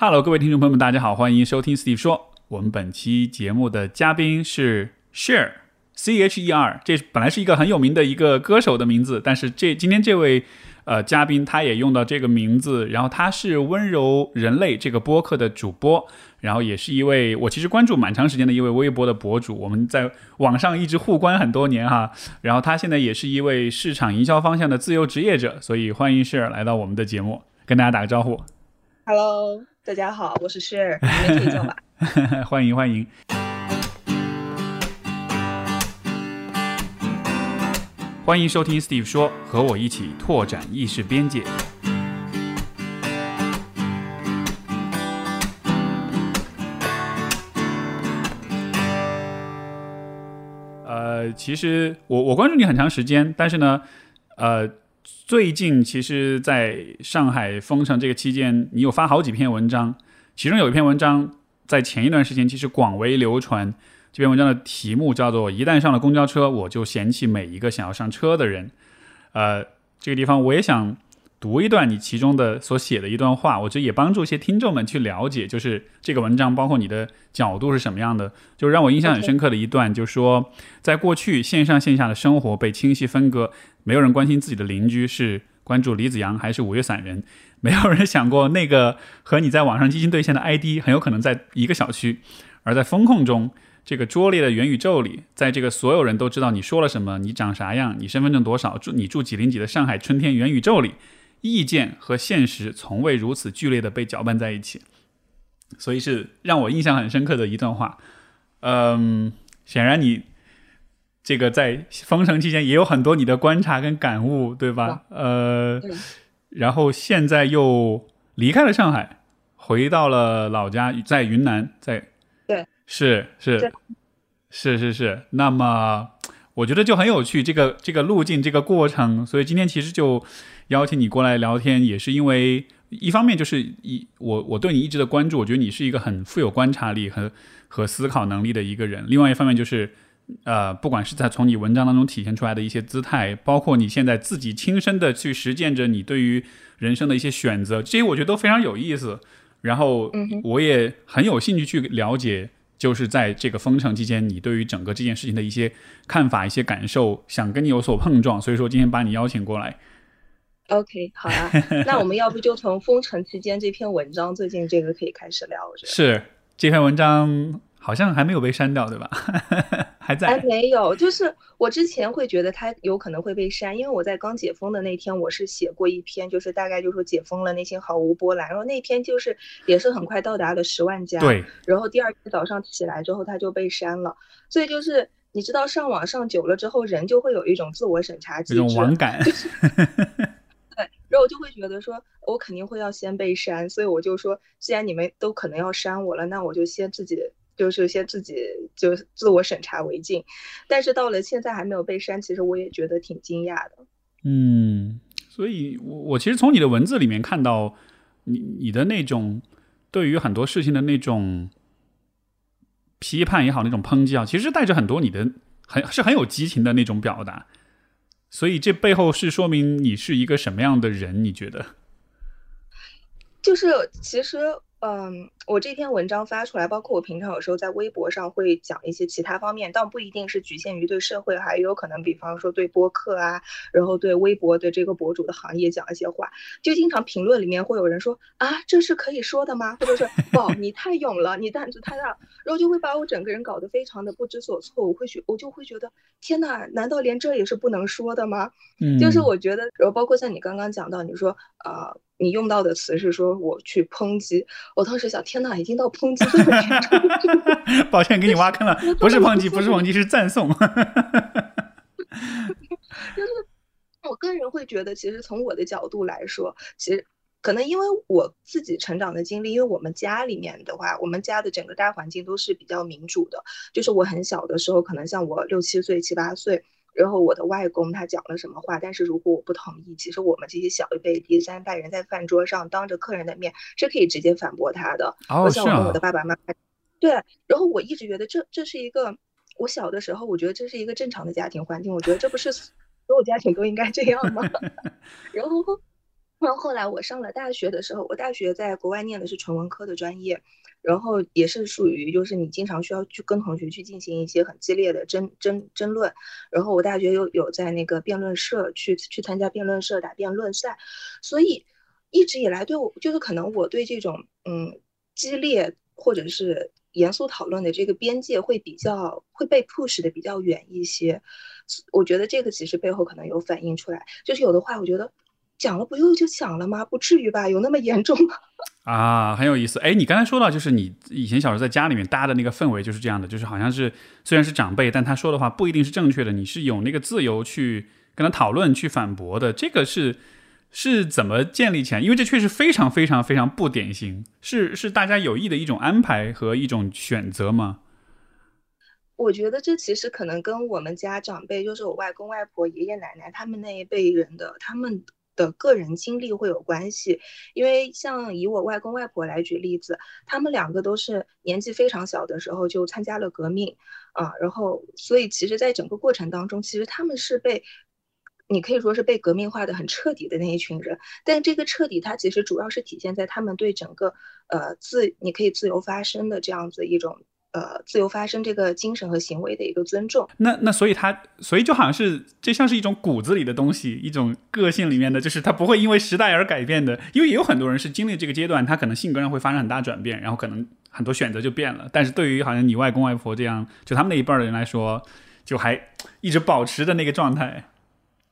Hello，各位听众朋友们，大家好，欢迎收听 Steve 说。我们本期节目的嘉宾是 Cher，C H E R，这本来是一个很有名的一个歌手的名字，但是这今天这位呃嘉宾他也用到这个名字，然后他是温柔人类这个播客的主播，然后也是一位我其实关注蛮长时间的一位微博的博主，我们在网上一直互关很多年哈。然后他现在也是一位市场营销方向的自由职业者，所以欢迎 Share 来到我们的节目，跟大家打个招呼。Hello，大家好，我是 Share，你们可以叫吧。欢迎欢迎。欢迎收听 Steve 说，和我一起拓展意识边界。呃，其实我我关注你很长时间，但是呢，呃，最近其实在上海封城这个期间，你有发好几篇文章，其中有一篇文章在前一段时间其实广为流传。这篇文章的题目叫做“一旦上了公交车，我就嫌弃每一个想要上车的人”。呃，这个地方我也想读一段你其中的所写的一段话，我觉得也帮助一些听众们去了解，就是这个文章包括你的角度是什么样的。就让我印象很深刻的一段，就是说，在过去线上线下的生活被清晰分割，没有人关心自己的邻居是关注李子阳还是五月散人，没有人想过那个和你在网上进行对线的 ID 很有可能在一个小区，而在风控中。这个拙劣的元宇宙里，在这个所有人都知道你说了什么，你长啥样，你身份证多少，住你住几零几的上海春天元宇宙里，意见和现实从未如此剧烈的被搅拌在一起，所以是让我印象很深刻的一段话。嗯，显然你这个在封城期间也有很多你的观察跟感悟，对吧？呃，然后现在又离开了上海，回到了老家，在云南，在对。是。是。是是是，那么我觉得就很有趣，这个这个路径这个过程，所以今天其实就邀请你过来聊天，也是因为一方面就是一我我对你一直的关注，我觉得你是一个很富有观察力和和思考能力的一个人，另外一方面就是呃，不管是在从你文章当中体现出来的一些姿态，包括你现在自己亲身的去实践着你对于人生的一些选择，这些我觉得都非常有意思，然后我也很有兴趣去了解。就是在这个封城期间，你对于整个这件事情的一些看法、一些感受，想跟你有所碰撞，所以说今天把你邀请过来。OK，好啊，那我们要不就从封城期间这篇文章最近这个可以开始聊？我觉得 是这篇文章好像还没有被删掉，对吧？还在？还没有，就是我之前会觉得它有可能会被删，因为我在刚解封的那天，我是写过一篇，就是大概就说解封了，内心毫无波澜。然后那篇就是也是很快到达了十万加，对。然后第二天早上起来之后，它就被删了。所以就是你知道，上网上久了之后，人就会有一种自我审查机制，一种网感。对，然后我就会觉得说，我肯定会要先被删，所以我就说，既然你们都可能要删我了，那我就先自己。就是先自己就自我审查为敬，但是到了现在还没有被删，其实我也觉得挺惊讶的。嗯，所以我我其实从你的文字里面看到你你的那种对于很多事情的那种批判也好，那种抨击啊，其实带着很多你的很是很有激情的那种表达。所以这背后是说明你是一个什么样的人？你觉得？就是其实。嗯，我这篇文章发出来，包括我平常有时候在微博上会讲一些其他方面，但不一定是局限于对社会，还有可能，比方说对播客啊，然后对微博对这个博主的行业讲一些话，就经常评论里面会有人说啊，这是可以说的吗？或者是哇，你太勇了，你胆子太大，然后就会把我整个人搞得非常的不知所措。我会觉，我就会觉得，天哪，难道连这也是不能说的吗？嗯，就是我觉得，然后包括像你刚刚讲到，你说啊。呃你用到的词是说我去抨击，我当时想，天哪，已经到抨击这个程度。抱歉，给你挖坑了，不是抨击，不是抨击，是赞颂。就是我个人会觉得，其实从我的角度来说，其实可能因为我自己成长的经历，因为我们家里面的话，我们家的整个大环境都是比较民主的。就是我很小的时候，可能像我六七岁、七八岁。然后我的外公他讲了什么话，但是如果我不同意，其实我们这些小一辈第三代人在饭桌上当着客人的面是可以直接反驳他的。哦，像我跟我的爸爸妈妈，对。然后我一直觉得这这是一个，我小的时候我觉得这是一个正常的家庭环境，我觉得这不是所有家庭都应该这样吗？然后，然后后来我上了大学的时候，我大学在国外念的是纯文科的专业，然后也是属于就是你经常需要去跟同学去进行一些很激烈的争争争论。然后我大学又有在那个辩论社去去参加辩论社打辩论赛，所以一直以来对我就是可能我对这种嗯激烈或者是严肃讨论的这个边界会比较会被 push 的比较远一些。我觉得这个其实背后可能有反映出来，就是有的话我觉得。讲了不用就讲了吗？不至于吧？有那么严重吗？啊，很有意思。哎，你刚才说到，就是你以前小时候在家里面搭的那个氛围就是这样的，就是好像是虽然是长辈，但他说的话不一定是正确的，你是有那个自由去跟他讨论、去反驳的。这个是是怎么建立起来？因为这确实非常非常非常不典型，是是大家有意的一种安排和一种选择吗？我觉得这其实可能跟我们家长辈，就是我外公外婆、爷爷奶奶他们那一辈人的他们。的个人经历会有关系，因为像以我外公外婆来举例子，他们两个都是年纪非常小的时候就参加了革命，啊，然后所以其实，在整个过程当中，其实他们是被，你可以说是被革命化的很彻底的那一群人，但这个彻底，它其实主要是体现在他们对整个呃自，你可以自由发声的这样子一种。呃，自由发生这个精神和行为的一个尊重。那那所以他，所以就好像是这像是一种骨子里的东西，一种个性里面的，就是他不会因为时代而改变的。因为也有很多人是经历这个阶段，他可能性格上会发生很大转变，然后可能很多选择就变了。但是对于好像你外公外婆这样，就他们那一辈的人来说，就还一直保持的那个状态。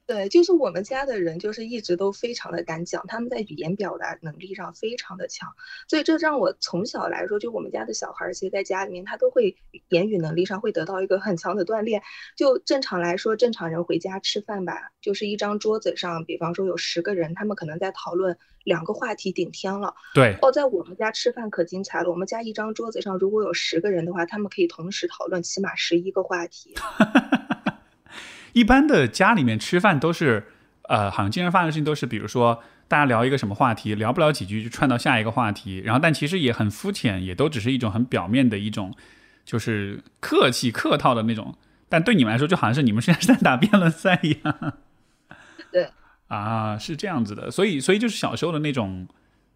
对，就是我们家的人，就是一直都非常的敢讲，他们在语言表达能力上非常的强，所以这让我从小来说，就我们家的小孩，其实在家里面他都会言语能力上会得到一个很强的锻炼。就正常来说，正常人回家吃饭吧，就是一张桌子上，比方说有十个人，他们可能在讨论两个话题顶天了。对。哦，在我们家吃饭可精彩了，我们家一张桌子上如果有十个人的话，他们可以同时讨论起码十一个话题。一般的家里面吃饭都是，呃，好像经常发生的事情都是，比如说大家聊一个什么话题，聊不了几句就串到下一个话题，然后但其实也很肤浅，也都只是一种很表面的一种，就是客气客套的那种。但对你们来说，就好像是你们现在是在打辩论赛一样。对，啊，是这样子的，所以所以就是小时候的那种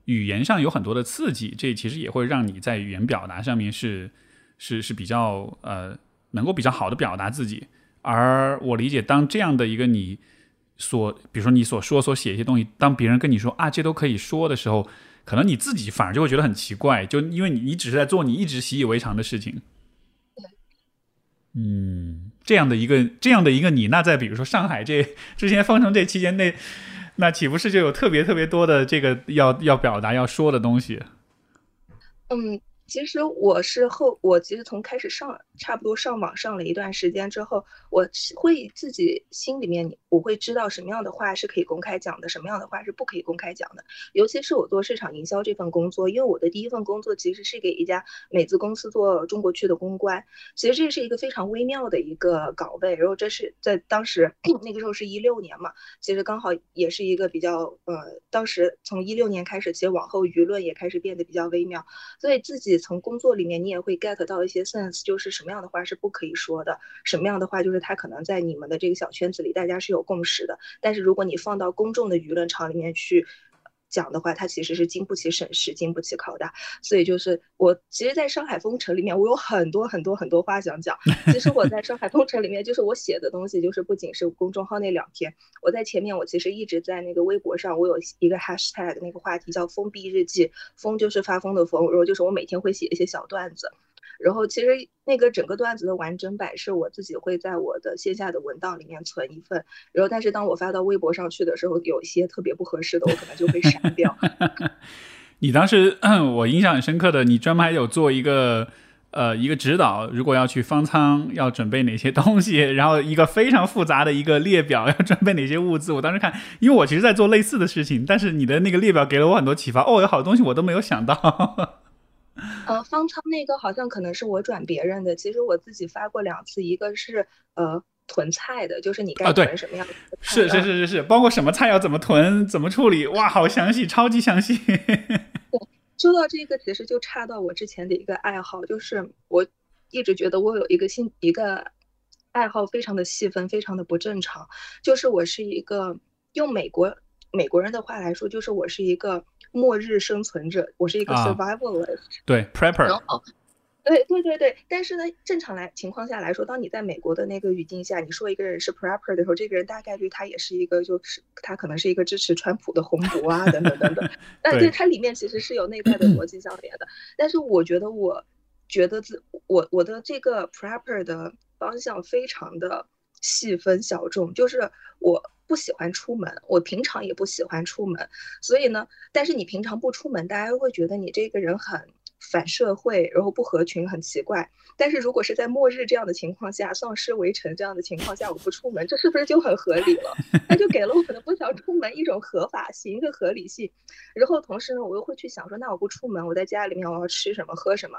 语言上有很多的刺激，这其实也会让你在语言表达上面是是是比较呃能够比较好的表达自己。而我理解，当这样的一个你所，比如说你所说、所写一些东西，当别人跟你说啊，这都可以说的时候，可能你自己反而就会觉得很奇怪，就因为你你只是在做你一直习以为常的事情。嗯，这样的一个这样的一个你，那在比如说上海这 之前封城这期间内，那岂不是就有特别特别多的这个要要表达要说的东西？嗯。其实我是后，我其实从开始上，差不多上网上了一段时间之后，我会自己心里面，我会知道什么样的话是可以公开讲的，什么样的话是不可以公开讲的。尤其是我做市场营销这份工作，因为我的第一份工作其实是给一家美资公司做中国区的公关，其实这是一个非常微妙的一个岗位。然后这是在当时 那个时候是一六年嘛，其实刚好也是一个比较呃，当时从一六年开始，其实往后舆论也开始变得比较微妙，所以自己。从工作里面，你也会 get 到一些 sense，就是什么样的话是不可以说的，什么样的话就是他可能在你们的这个小圈子里，大家是有共识的。但是如果你放到公众的舆论场里面去。讲的话，它其实是经不起审视、经不起拷打，所以就是我其实在上海封城里面，我有很多很多很多话想讲。其实我在上海封城里面，就是我写的东西，就是不仅是公众号那两篇，我在前面我其实一直在那个微博上，我有一个 hashtag 那个话题叫“封闭日记”，封就是发疯的疯，然后就是我每天会写一些小段子。然后其实那个整个段子的完整版是我自己会在我的线下的文档里面存一份，然后但是当我发到微博上去的时候，有一些特别不合适的，我可能就会删掉。你当时 我印象很深刻的，你专门还有做一个呃一个指导，如果要去方舱要准备哪些东西，然后一个非常复杂的一个列表，要准备哪些物资。我当时看，因为我其实在做类似的事情，但是你的那个列表给了我很多启发。哦，有好多东西我都没有想到。呃，方舱那个好像可能是我转别人的，其实我自己发过两次，一个是呃囤菜的，就是你该囤什么样的是是是是是，包括什么菜要怎么囤，怎么处理，哇，好详细，超级详细。对，说到这个，其实就差到我之前的一个爱好，就是我一直觉得我有一个新一个爱好，非常的细分，非常的不正常，就是我是一个用美国。美国人的话来说，就是我是一个末日生存者，我是一个 survivalist。对，prepper。然后，对对对对，但是呢，正常来情况下来说，当你在美国的那个语境下，你说一个人是 prepper 的时候，这个人大概率他也是一个，就是他可能是一个支持川普的红毒啊，等等等等。但对它里面其实是有内在的逻辑相连的。但是我觉得，我觉得自我我的这个 prepper 的方向非常的细分小众，就是我。不喜欢出门，我平常也不喜欢出门，所以呢，但是你平常不出门，大家会觉得你这个人很反社会，然后不合群，很奇怪。但是如果是在末日这样的情况下，丧尸围城这样的情况下，我不出门，这是不是就很合理了？那就给了我可能不想出门一种合法性、一个合理性。然后同时呢，我又会去想说，那我不出门，我在家里面我要吃什么、喝什么？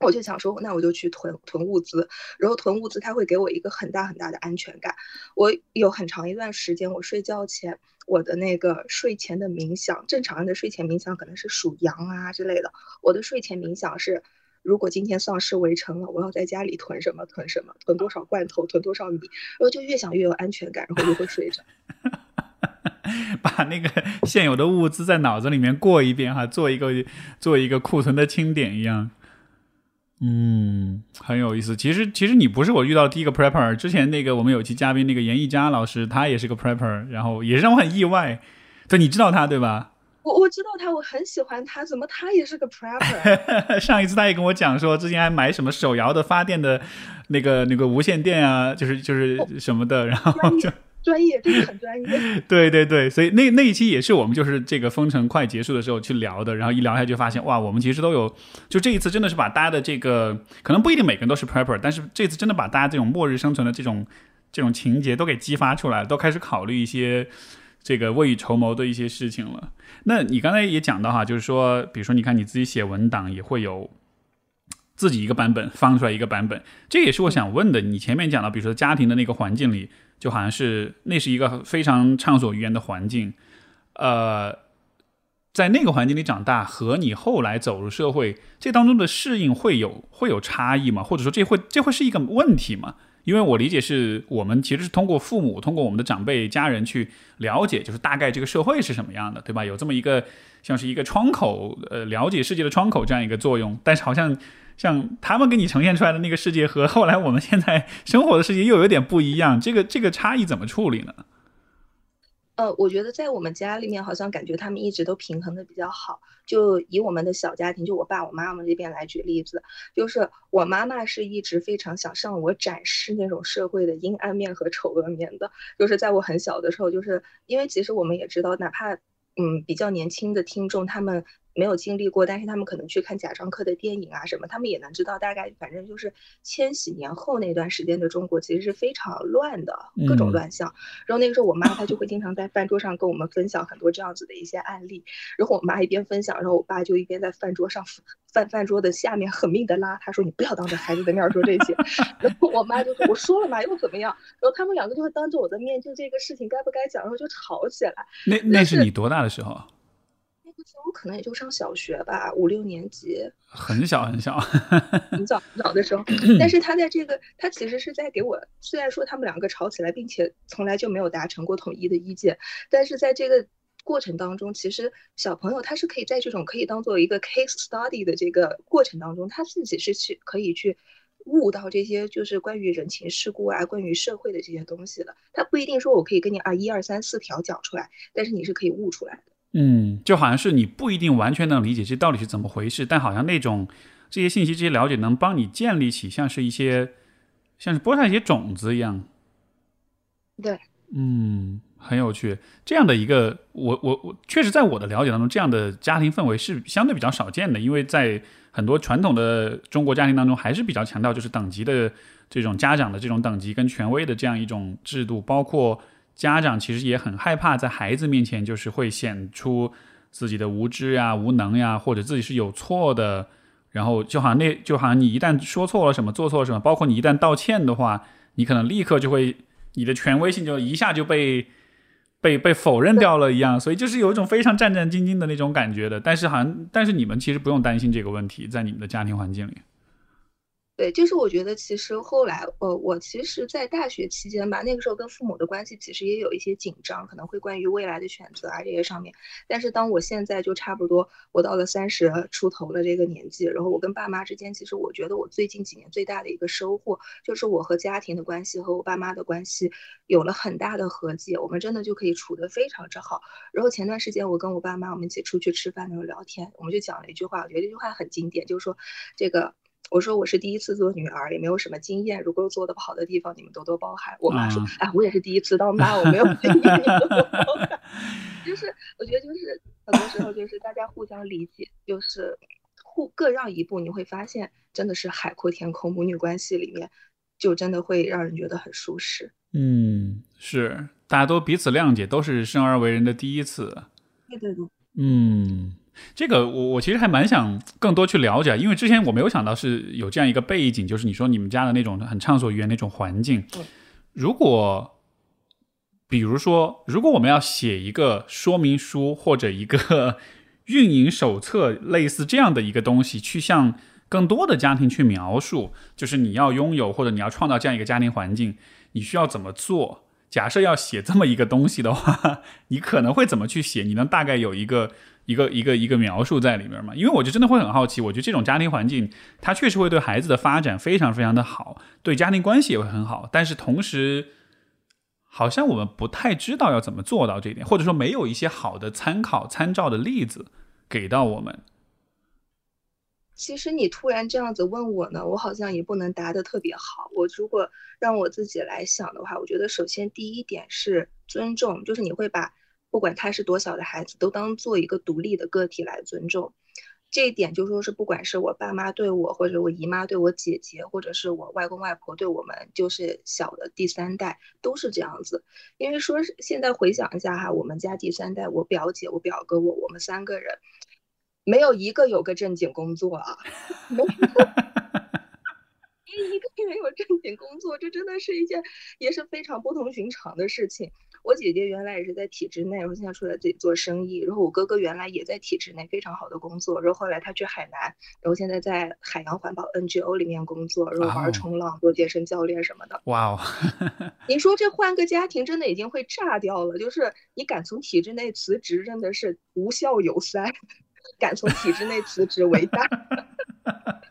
我就想说，那我就去囤囤物资，然后囤物资，它会给我一个很大很大的安全感。我有很长一段时间，我睡觉前，我的那个睡前的冥想，正常人的睡前冥想可能是数羊啊之类的，我的睡前冥想是，如果今天丧尸围城了，我要在家里囤什么囤什么，囤多少罐头，囤多少米，然后就越想越有安全感，然后就会睡着。把那个现有的物资在脑子里面过一遍哈，做一个做一个库存的清点一样。嗯，很有意思。其实，其实你不是我遇到的第一个 prepper。之前那个我们有期嘉宾那个严艺佳老师，他也是个 prepper，然后也是让我很意外。对，你知道他对吧？我我知道他，我很喜欢他。怎么他也是个 prepper？上一次他也跟我讲说，之前还买什么手摇的发电的那个那个无线电啊，就是就是什么的，然后就。专业，真的很专业。对对对，所以那那一期也是我们就是这个封城快结束的时候去聊的，然后一聊下就发现，哇，我们其实都有，就这一次真的是把大家的这个，可能不一定每个人都是 prepper，但是这次真的把大家这种末日生存的这种这种情节都给激发出来，都开始考虑一些这个未雨绸缪的一些事情了。那你刚才也讲到哈，就是说，比如说你看你自己写文档也会有自己一个版本放出来一个版本，这也是我想问的。你前面讲到，比如说家庭的那个环境里。就好像是那是一个非常畅所欲言的环境，呃，在那个环境里长大和你后来走入社会，这当中的适应会有会有差异吗？或者说这会这会是一个问题吗？因为我理解是我们其实是通过父母，通过我们的长辈家人去了解，就是大概这个社会是什么样的，对吧？有这么一个像是一个窗口，呃，了解世界的窗口这样一个作用，但是好像。像他们给你呈现出来的那个世界和后来我们现在生活的世界又有点不一样，这个这个差异怎么处理呢？呃，我觉得在我们家里面，好像感觉他们一直都平衡的比较好。就以我们的小家庭，就我爸我妈妈这边来举例子，就是我妈妈是一直非常想向我展示那种社会的阴暗面和丑恶面的。就是在我很小的时候，就是因为其实我们也知道，哪怕嗯比较年轻的听众他们。没有经历过，但是他们可能去看贾樟柯的电影啊什么，他们也能知道大概，反正就是千禧年后那段时间的中国其实是非常乱的，各种乱象。然后那个时候，我妈她就会经常在饭桌上跟我们分享很多这样子的一些案例。然后我妈一边分享，然后我爸就一边在饭桌上饭饭桌的下面狠命的拉他说：“你不要当着孩子的面说这些。”然后我妈就说：“我说了嘛，又怎么样？”然后他们两个就会当着我的面就这个事情该不该讲，然后就吵起来。那那是你多大的时候？我可能也就上小学吧，五六年级，很小很小，很早很早的时候。但是他在这个，他其实是在给我，虽然说他们两个吵起来，并且从来就没有达成过统一的意见，但是在这个过程当中，其实小朋友他是可以在这种可以当做一个 case study 的这个过程当中，他自己是去可以去悟到这些就是关于人情世故啊，关于社会的这些东西的。他不一定说我可以跟你啊一二三四条讲出来，但是你是可以悟出来的。嗯，就好像是你不一定完全能理解这到底是怎么回事，但好像那种这些信息、这些了解能帮你建立起像是一些像是播下一些种子一样。对，嗯，很有趣。这样的一个，我我我确实在我的了解当中，这样的家庭氛围是相对比较少见的，因为在很多传统的中国家庭当中，还是比较强调就是等级的这种家长的这种等级跟权威的这样一种制度，包括。家长其实也很害怕在孩子面前，就是会显出自己的无知呀、无能呀，或者自己是有错的。然后就好像那就好像你一旦说错了什么、做错了什么，包括你一旦道歉的话，你可能立刻就会你的权威性就一下就被被被否认掉了一样。所以就是有一种非常战战兢兢的那种感觉的。但是好像但是你们其实不用担心这个问题，在你们的家庭环境里。对，就是我觉得其实后来，呃，我其实，在大学期间吧，那个时候跟父母的关系其实也有一些紧张，可能会关于未来的选择啊这些上面。但是当我现在就差不多，我到了三十出头的这个年纪，然后我跟爸妈之间，其实我觉得我最近几年最大的一个收获，就是我和家庭的关系和我爸妈的关系有了很大的和解，我们真的就可以处得非常之好。然后前段时间我跟我爸妈我们一起出去吃饭的时候聊天，我们就讲了一句话，我觉得这句话很经典，就是说这个。我说我是第一次做女儿，也没有什么经验。如果做的不好的地方，你们多多包涵。我妈说：“哎，我也是第一次当妈，我没有经验，就是我觉得就是很多时候就是大家互相理解，就是互各让一步，你会发现真的是海阔天空。母女关系里面就真的会让人觉得很舒适。嗯，是大家都彼此谅解，都是生而为人的第一次。对对对。嗯。这个我我其实还蛮想更多去了解，因为之前我没有想到是有这样一个背景，就是你说你们家的那种很畅所欲言那种环境。如果比如说，如果我们要写一个说明书或者一个 运营手册，类似这样的一个东西，去向更多的家庭去描述，就是你要拥有或者你要创造这样一个家庭环境，你需要怎么做？假设要写这么一个东西的话，你可能会怎么去写？你能大概有一个？一个一个一个描述在里面嘛？因为我就真的会很好奇，我觉得这种家庭环境，它确实会对孩子的发展非常非常的好，对家庭关系也会很好。但是同时，好像我们不太知道要怎么做到这一点，或者说没有一些好的参考参照的例子给到我们。其实你突然这样子问我呢，我好像也不能答得特别好。我如果让我自己来想的话，我觉得首先第一点是尊重，就是你会把。不管他是多小的孩子，都当做一个独立的个体来尊重。这一点就说是，不管是我爸妈对我，或者我姨妈对我姐姐，或者是我外公外婆对我们，就是小的第三代，都是这样子。因为说是现在回想一下哈，我们家第三代，我表姐、我表哥、我，我们三个人，没有一个有个正经工作啊，没有 一个没有正经工作，这真的是一件也是非常不同寻常的事情。我姐姐原来也是在体制内，然后现在出来自己做生意。然后我哥哥原来也在体制内，非常好的工作。然后后来他去海南，然后现在在海洋环保 NGO 里面工作，然后玩冲浪、做健身教练什么的。哇哦！你说这换个家庭，真的已经会炸掉了。就是你敢从体制内辞职，真的是无孝有三；敢从体制内辞职为大。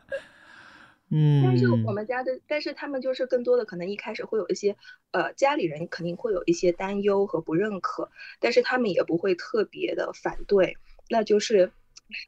嗯，但是我们家的，但是他们就是更多的可能一开始会有一些，呃，家里人肯定会有一些担忧和不认可，但是他们也不会特别的反对，那就是，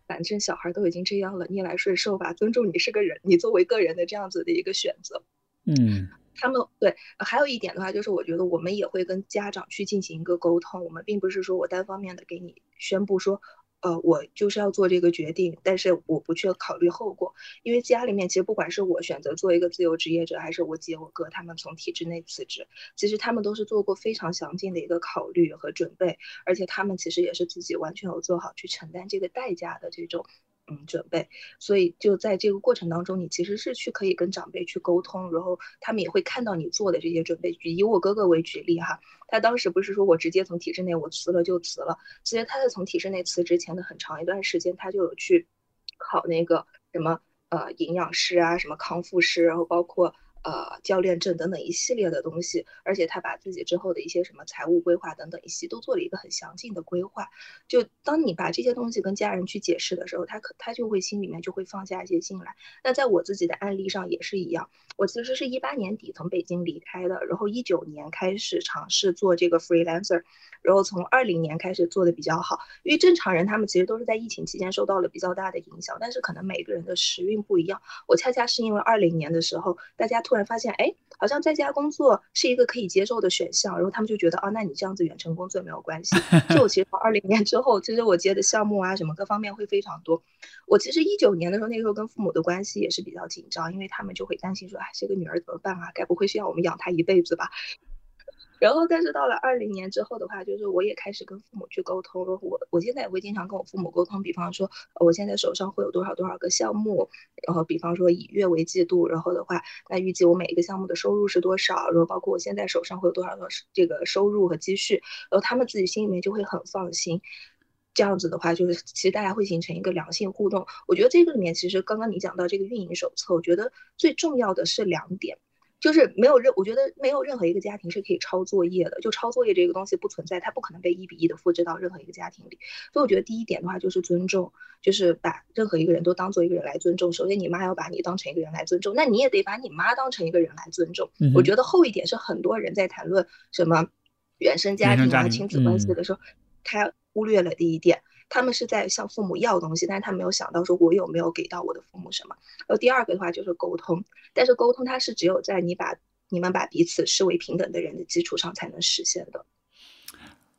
反正小孩都已经这样了，逆来顺受吧，尊重你是个人，你作为个人的这样子的一个选择。嗯，他们对，还有一点的话就是，我觉得我们也会跟家长去进行一个沟通，我们并不是说我单方面的给你宣布说。呃，我就是要做这个决定，但是我不去考虑后果，因为家里面其实不管是我选择做一个自由职业者，还是我姐我哥他们从体制内辞职，其实他们都是做过非常详尽的一个考虑和准备，而且他们其实也是自己完全有做好去承担这个代价的这种。嗯，准备，所以就在这个过程当中，你其实是去可以跟长辈去沟通，然后他们也会看到你做的这些准备。以我哥哥为举例哈，他当时不是说我直接从体制内我辞了就辞了，其实他在从体制内辞职前的很长一段时间，他就有去考那个什么呃营养师啊，什么康复师，然后包括。呃，教练证等等一系列的东西，而且他把自己之后的一些什么财务规划等等一系都做了一个很详尽的规划。就当你把这些东西跟家人去解释的时候，他可他就会心里面就会放下一些心来。那在我自己的案例上也是一样，我其实是一八年底从北京离开的，然后一九年开始尝试做这个 freelancer。然后从二零年开始做的比较好，因为正常人他们其实都是在疫情期间受到了比较大的影响，但是可能每个人的时运不一样。我恰恰是因为二零年的时候，大家突然发现，哎，好像在家工作是一个可以接受的选项，然后他们就觉得，啊，那你这样子远程工作没有关系。就我其实二零年之后，其实我接的项目啊什么各方面会非常多。我其实一九年的时候，那个时候跟父母的关系也是比较紧张，因为他们就会担心说，哎，这个女儿怎么办啊？该不会是要我们养她一辈子吧？然后，但是到了二零年之后的话，就是我也开始跟父母去沟通。我我现在也会经常跟我父母沟通，比方说，我现在手上会有多少多少个项目，然后比方说以月为季度，然后的话，那预计我每一个项目的收入是多少，然后包括我现在手上会有多少多少这个收入和积蓄，然后他们自己心里面就会很放心。这样子的话，就是其实大家会形成一个良性互动。我觉得这个里面其实刚刚你讲到这个运营手册，我觉得最重要的是两点。就是没有任，我觉得没有任何一个家庭是可以抄作业的，就抄作业这个东西不存在，它不可能被一比一的复制到任何一个家庭里。所以我觉得第一点的话就是尊重，就是把任何一个人都当做一个人来尊重。首先你妈要把你当成一个人来尊重，那你也得把你妈当成一个人来尊重。我觉得后一点是很多人在谈论什么原生家庭啊、亲子关系的时候，他忽略了第一点。他们是在向父母要东西，但是他没有想到说我有没有给到我的父母什么。然后第二个的话就是沟通，但是沟通它是只有在你把你们把彼此视为平等的人的基础上才能实现的。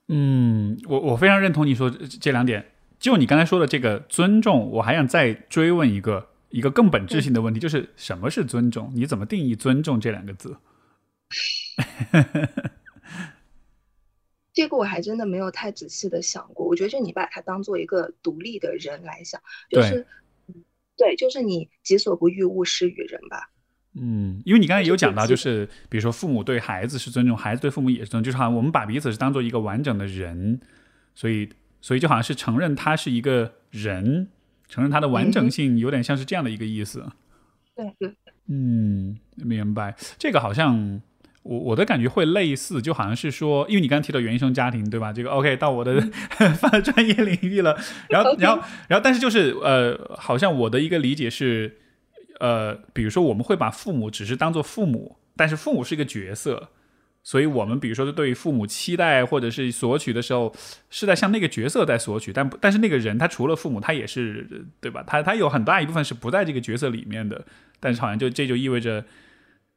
嗯，我我非常认同你说这两点。就你刚才说的这个尊重，我还想再追问一个一个更本质性的问题，就是什么是尊重？你怎么定义尊重这两个字？这个我还真的没有太仔细的想过。我觉得，就你把它当做一个独立的人来想，就是，对，就是你己所不欲，勿施于人吧。嗯，因为你刚才有讲到，就是比如说父母对孩子是尊重，孩子对父母也是尊重，就是好像我们把彼此是当做一个完整的人，所以，所以就好像是承认他是一个人，承认他的完整性，有点像是这样的一个意思。对对。嗯，明白。这个好像。我我的感觉会类似，就好像是说，因为你刚刚提到原生家庭，对吧？这个 OK 到我的 专业领域了。然后，然后，然后，但是就是呃，好像我的一个理解是，呃，比如说我们会把父母只是当做父母，但是父母是一个角色，所以我们比如说对于父母期待或者是索取的时候，是在向那个角色在索取，但但是那个人他除了父母，他也是对吧？他他有很大一部分是不在这个角色里面的，但是好像就这就意味着。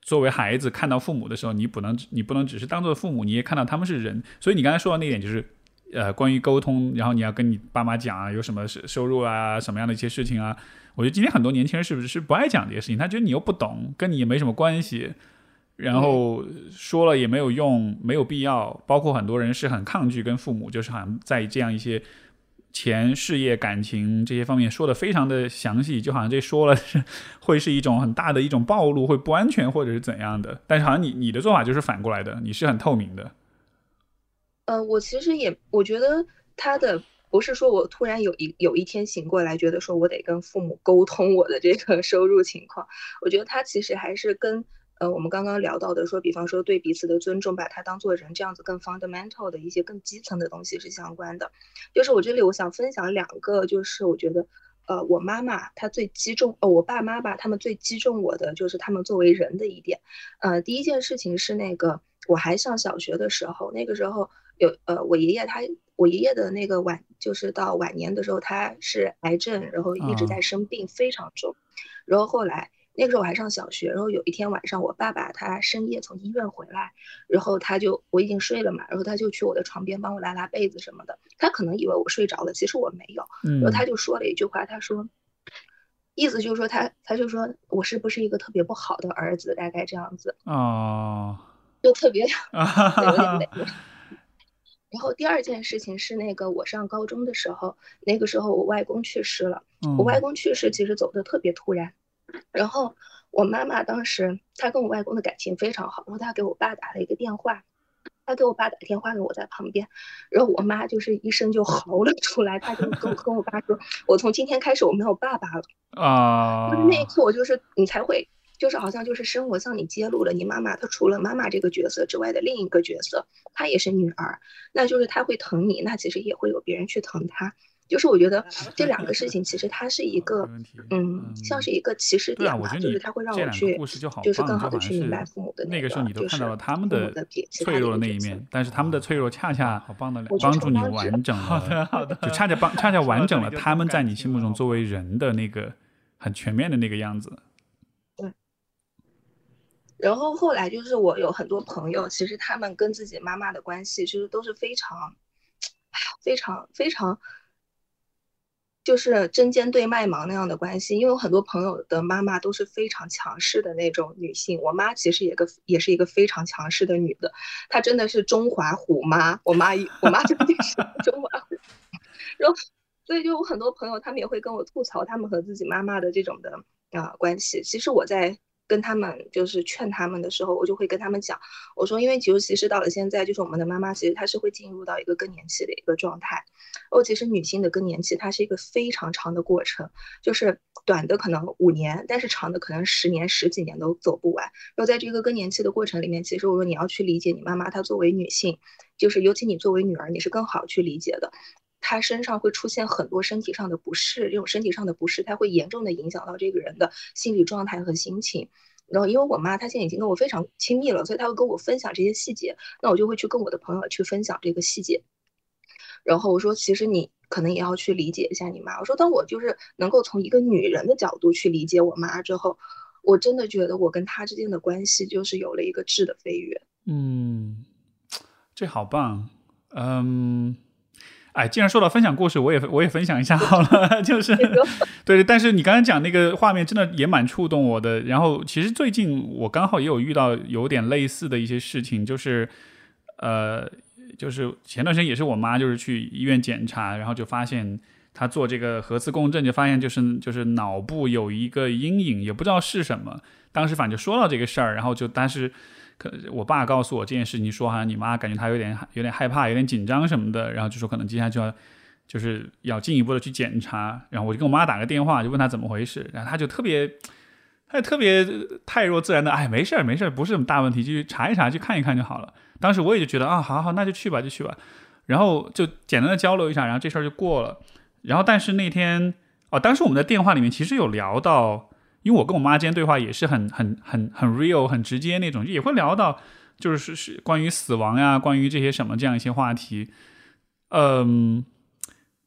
作为孩子看到父母的时候，你不能你不能只是当做父母，你也看到他们是人。所以你刚才说的那点就是，呃，关于沟通，然后你要跟你爸妈讲啊，有什么收收入啊，什么样的一些事情啊。我觉得今天很多年轻人是不是是不爱讲这些事情？他觉得你又不懂，跟你也没什么关系，然后说了也没有用，没有必要。包括很多人是很抗拒跟父母，就是好像在这样一些。钱、事业、感情这些方面说的非常的详细，就好像这说了是会是一种很大的一种暴露，会不安全或者是怎样的。但是好像你你的做法就是反过来的，你是很透明的。呃，我其实也我觉得他的不是说我突然有一有一天醒过来，觉得说我得跟父母沟通我的这个收入情况。我觉得他其实还是跟。呃，我们刚刚聊到的说，比方说对彼此的尊重，把他当做人这样子更 fundamental 的一些更基层的东西是相关的。就是我这里我想分享两个，就是我觉得，呃，我妈妈她最击中，呃，我爸妈吧，他们最击中我的就是他们作为人的一点。呃，第一件事情是那个我还上小学的时候，那个时候有呃，我爷爷他，我爷爷的那个晚，就是到晚年的时候，他是癌症，然后一直在生病，非常重，然后后来。那个时候我还上小学，然后有一天晚上，我爸爸他深夜从医院回来，然后他就我已经睡了嘛，然后他就去我的床边帮我拉拉被子什么的。他可能以为我睡着了，其实我没有。然后他就说了一句话，他说，意思就是说他他就说我是不是一个特别不好的儿子，大概这样子。哦，就特别 有点累。然后第二件事情是那个我上高中的时候，那个时候我外公去世了。我外公去世其实走的特别突然。然后我妈妈当时她跟我外公的感情非常好，然后她给我爸打了一个电话，她给我爸打电话，我在旁边，然后我妈就是一声就嚎了出来，她就跟跟我爸说：“我从今天开始我没有爸爸了。”啊！就是那一刻，我就是你才会，就是好像就是生活向你揭露了你妈妈，她除了妈妈这个角色之外的另一个角色，她也是女儿，那就是她会疼你，那其实也会有别人去疼她。就是我觉得这两个事情其实它是一个，嗯，像是一个起始点吧，就是它会让我去，就是更好的去明白父母的那个时候你都看到了他们的脆弱的那一面，但是他们的脆弱恰恰帮助你完整了，就恰恰帮恰恰 完整了他们在你心目中作为人的那个很全面的那个样子。对。然后后来就是我有很多朋友，其实他们跟自己妈妈的关系其实都是非常，哎呀，非常非常。就是针尖对麦芒那样的关系，因为我很多朋友的妈妈都是非常强势的那种女性。我妈其实也个也是一个非常强势的女的，她真的是中华虎妈。我妈一我妈真的是 中华虎。然后，所以就我很多朋友他们也会跟我吐槽他们和自己妈妈的这种的啊关系。其实我在。跟他们就是劝他们的时候，我就会跟他们讲，我说，因为尤其是到了现在，就是我们的妈妈其实她是会进入到一个更年期的一个状态。哦，其实女性的更年期它是一个非常长的过程，就是短的可能五年，但是长的可能十年、十几年都走不完。然后在这个更年期的过程里面，其实我说你要去理解你妈妈，她作为女性，就是尤其你作为女儿，你是更好去理解的。他身上会出现很多身体上的不适，这种身体上的不适，它会严重的影响到这个人的心理状态和心情。然后，因为我妈她现在已经跟我非常亲密了，所以她会跟我分享这些细节，那我就会去跟我的朋友去分享这个细节。然后我说，其实你可能也要去理解一下你妈。我说，当我就是能够从一个女人的角度去理解我妈之后，我真的觉得我跟她之间的关系就是有了一个质的飞跃。嗯，这好棒。嗯。哎，既然说到分享故事，我也我也分享一下好了，就是对，但是你刚才讲那个画面真的也蛮触动我的。然后其实最近我刚好也有遇到有点类似的一些事情，就是呃，就是前段时间也是我妈就是去医院检查，然后就发现她做这个核磁共振，就发现就是就是脑部有一个阴影，也不知道是什么。当时反正就说到这个事儿，然后就但是。可我爸告诉我这件事，你说好像你妈感觉她有点有点害怕，有点紧张什么的，然后就说可能接下来就要就是要进一步的去检查，然后我就跟我妈打个电话，就问她怎么回事，然后她就特别，她就特别太若自然的，哎，没事儿没事儿，不是什么大问题，就去查一查，去看一看就好了。当时我也就觉得啊，好好，那就去吧，就去吧，然后就简单的交流一下，然后这事儿就过了。然后但是那天哦，当时我们在电话里面其实有聊到。因为我跟我妈之间对话也是很很很很 real 很直接那种，也会聊到就是是关于死亡呀，关于这些什么这样一些话题。嗯，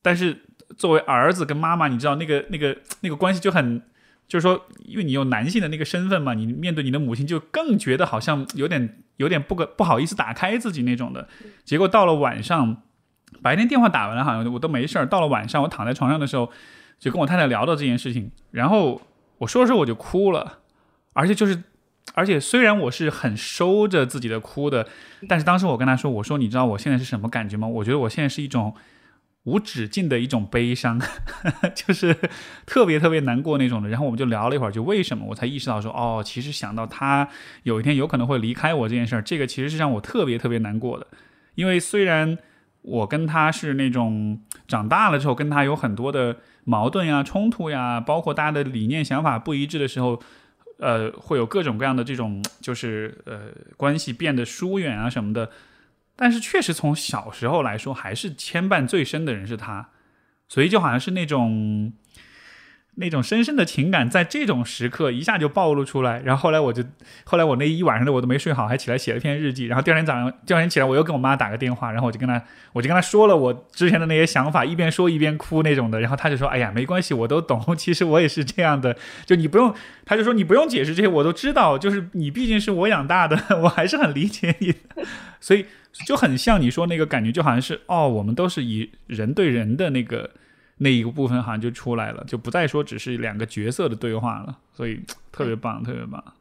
但是作为儿子跟妈妈，你知道那个那个那个关系就很，就是说，因为你有男性的那个身份嘛，你面对你的母亲就更觉得好像有点有点不可不好意思打开自己那种的。结果到了晚上，白天电话打完了，好像我都没事儿。到了晚上，我躺在床上的时候，就跟我太太聊到这件事情，然后。我说着说我就哭了，而且就是，而且虽然我是很收着自己的哭的，但是当时我跟他说：“我说你知道我现在是什么感觉吗？我觉得我现在是一种无止境的一种悲伤，就是特别特别难过那种的。”然后我们就聊了一会儿，就为什么我才意识到说：“哦，其实想到他有一天有可能会离开我这件事儿，这个其实是让我特别特别难过的。因为虽然我跟他是那种长大了之后跟他有很多的。”矛盾呀、冲突呀，包括大家的理念、想法不一致的时候，呃，会有各种各样的这种，就是呃，关系变得疏远啊什么的。但是确实从小时候来说，还是牵绊最深的人是他，所以就好像是那种。那种深深的情感，在这种时刻一下就暴露出来。然后后来我就，后来我那一晚上的我都没睡好，还起来写了篇日记。然后第二天早上，第二天起来我又跟我妈打个电话，然后我就跟她，我就跟她说了我之前的那些想法，一边说一边哭那种的。然后她就说：“哎呀，没关系，我都懂。其实我也是这样的，就你不用。”她就说：“你不用解释这些，我都知道。就是你毕竟是我养大的，我还是很理解你。所以就很像你说那个感觉，就好像是哦，我们都是以人对人的那个。”那一个部分好像就出来了，就不再说只是两个角色的对话了，所以特别棒，特别棒。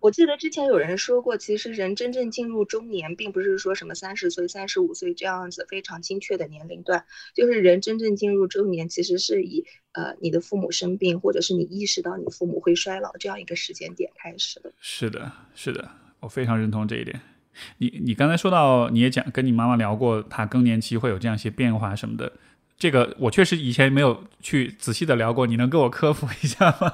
我记得之前有人说过，其实人真正进入中年，并不是说什么三十岁、三十五岁这样子非常精确的年龄段，就是人真正进入中年，其实是以呃你的父母生病，或者是你意识到你父母会衰老这样一个时间点开始的。是的，是的，我非常认同这一点。你你刚才说到，你也讲跟你妈妈聊过，她更年期会有这样一些变化什么的。这个我确实以前没有去仔细的聊过，你能给我科普一下吗？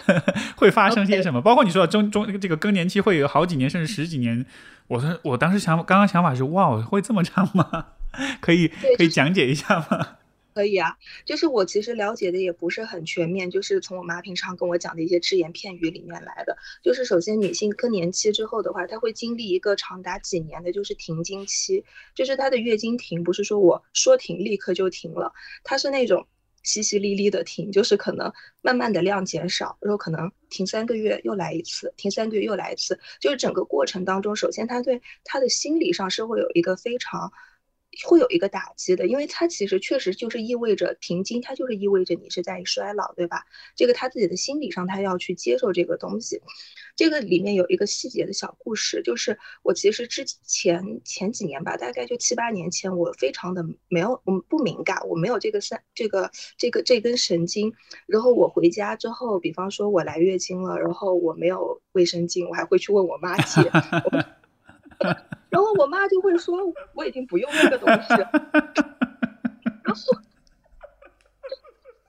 会发生些什么？包括你说的中中这个更年期会有好几年甚至十几年。我说我当时想刚刚想法是哇，会这么长吗？可以可以讲解一下吗？可以啊，就是我其实了解的也不是很全面，就是从我妈平常跟我讲的一些只言片语里面来的。就是首先女性更年期之后的话，她会经历一个长达几年的，就是停经期，就是她的月经停，不是说我说停立刻就停了，它是那种淅淅沥沥的停，就是可能慢慢的量减少，然后可能停三个月又来一次，停三个月又来一次，就是整个过程当中，首先她对她的心理上是会有一个非常。会有一个打击的，因为它其实确实就是意味着停经，它就是意味着你是在衰老，对吧？这个他自己的心理上，他要去接受这个东西。这个里面有一个细节的小故事，就是我其实之前前几年吧，大概就七八年前，我非常的没有，我不敏感，我没有这个三这个这个这根神经。然后我回家之后，比方说我来月经了，然后我没有卫生巾，我还会去问我妈借。然后我妈就会说我已经不用那个东西，然后。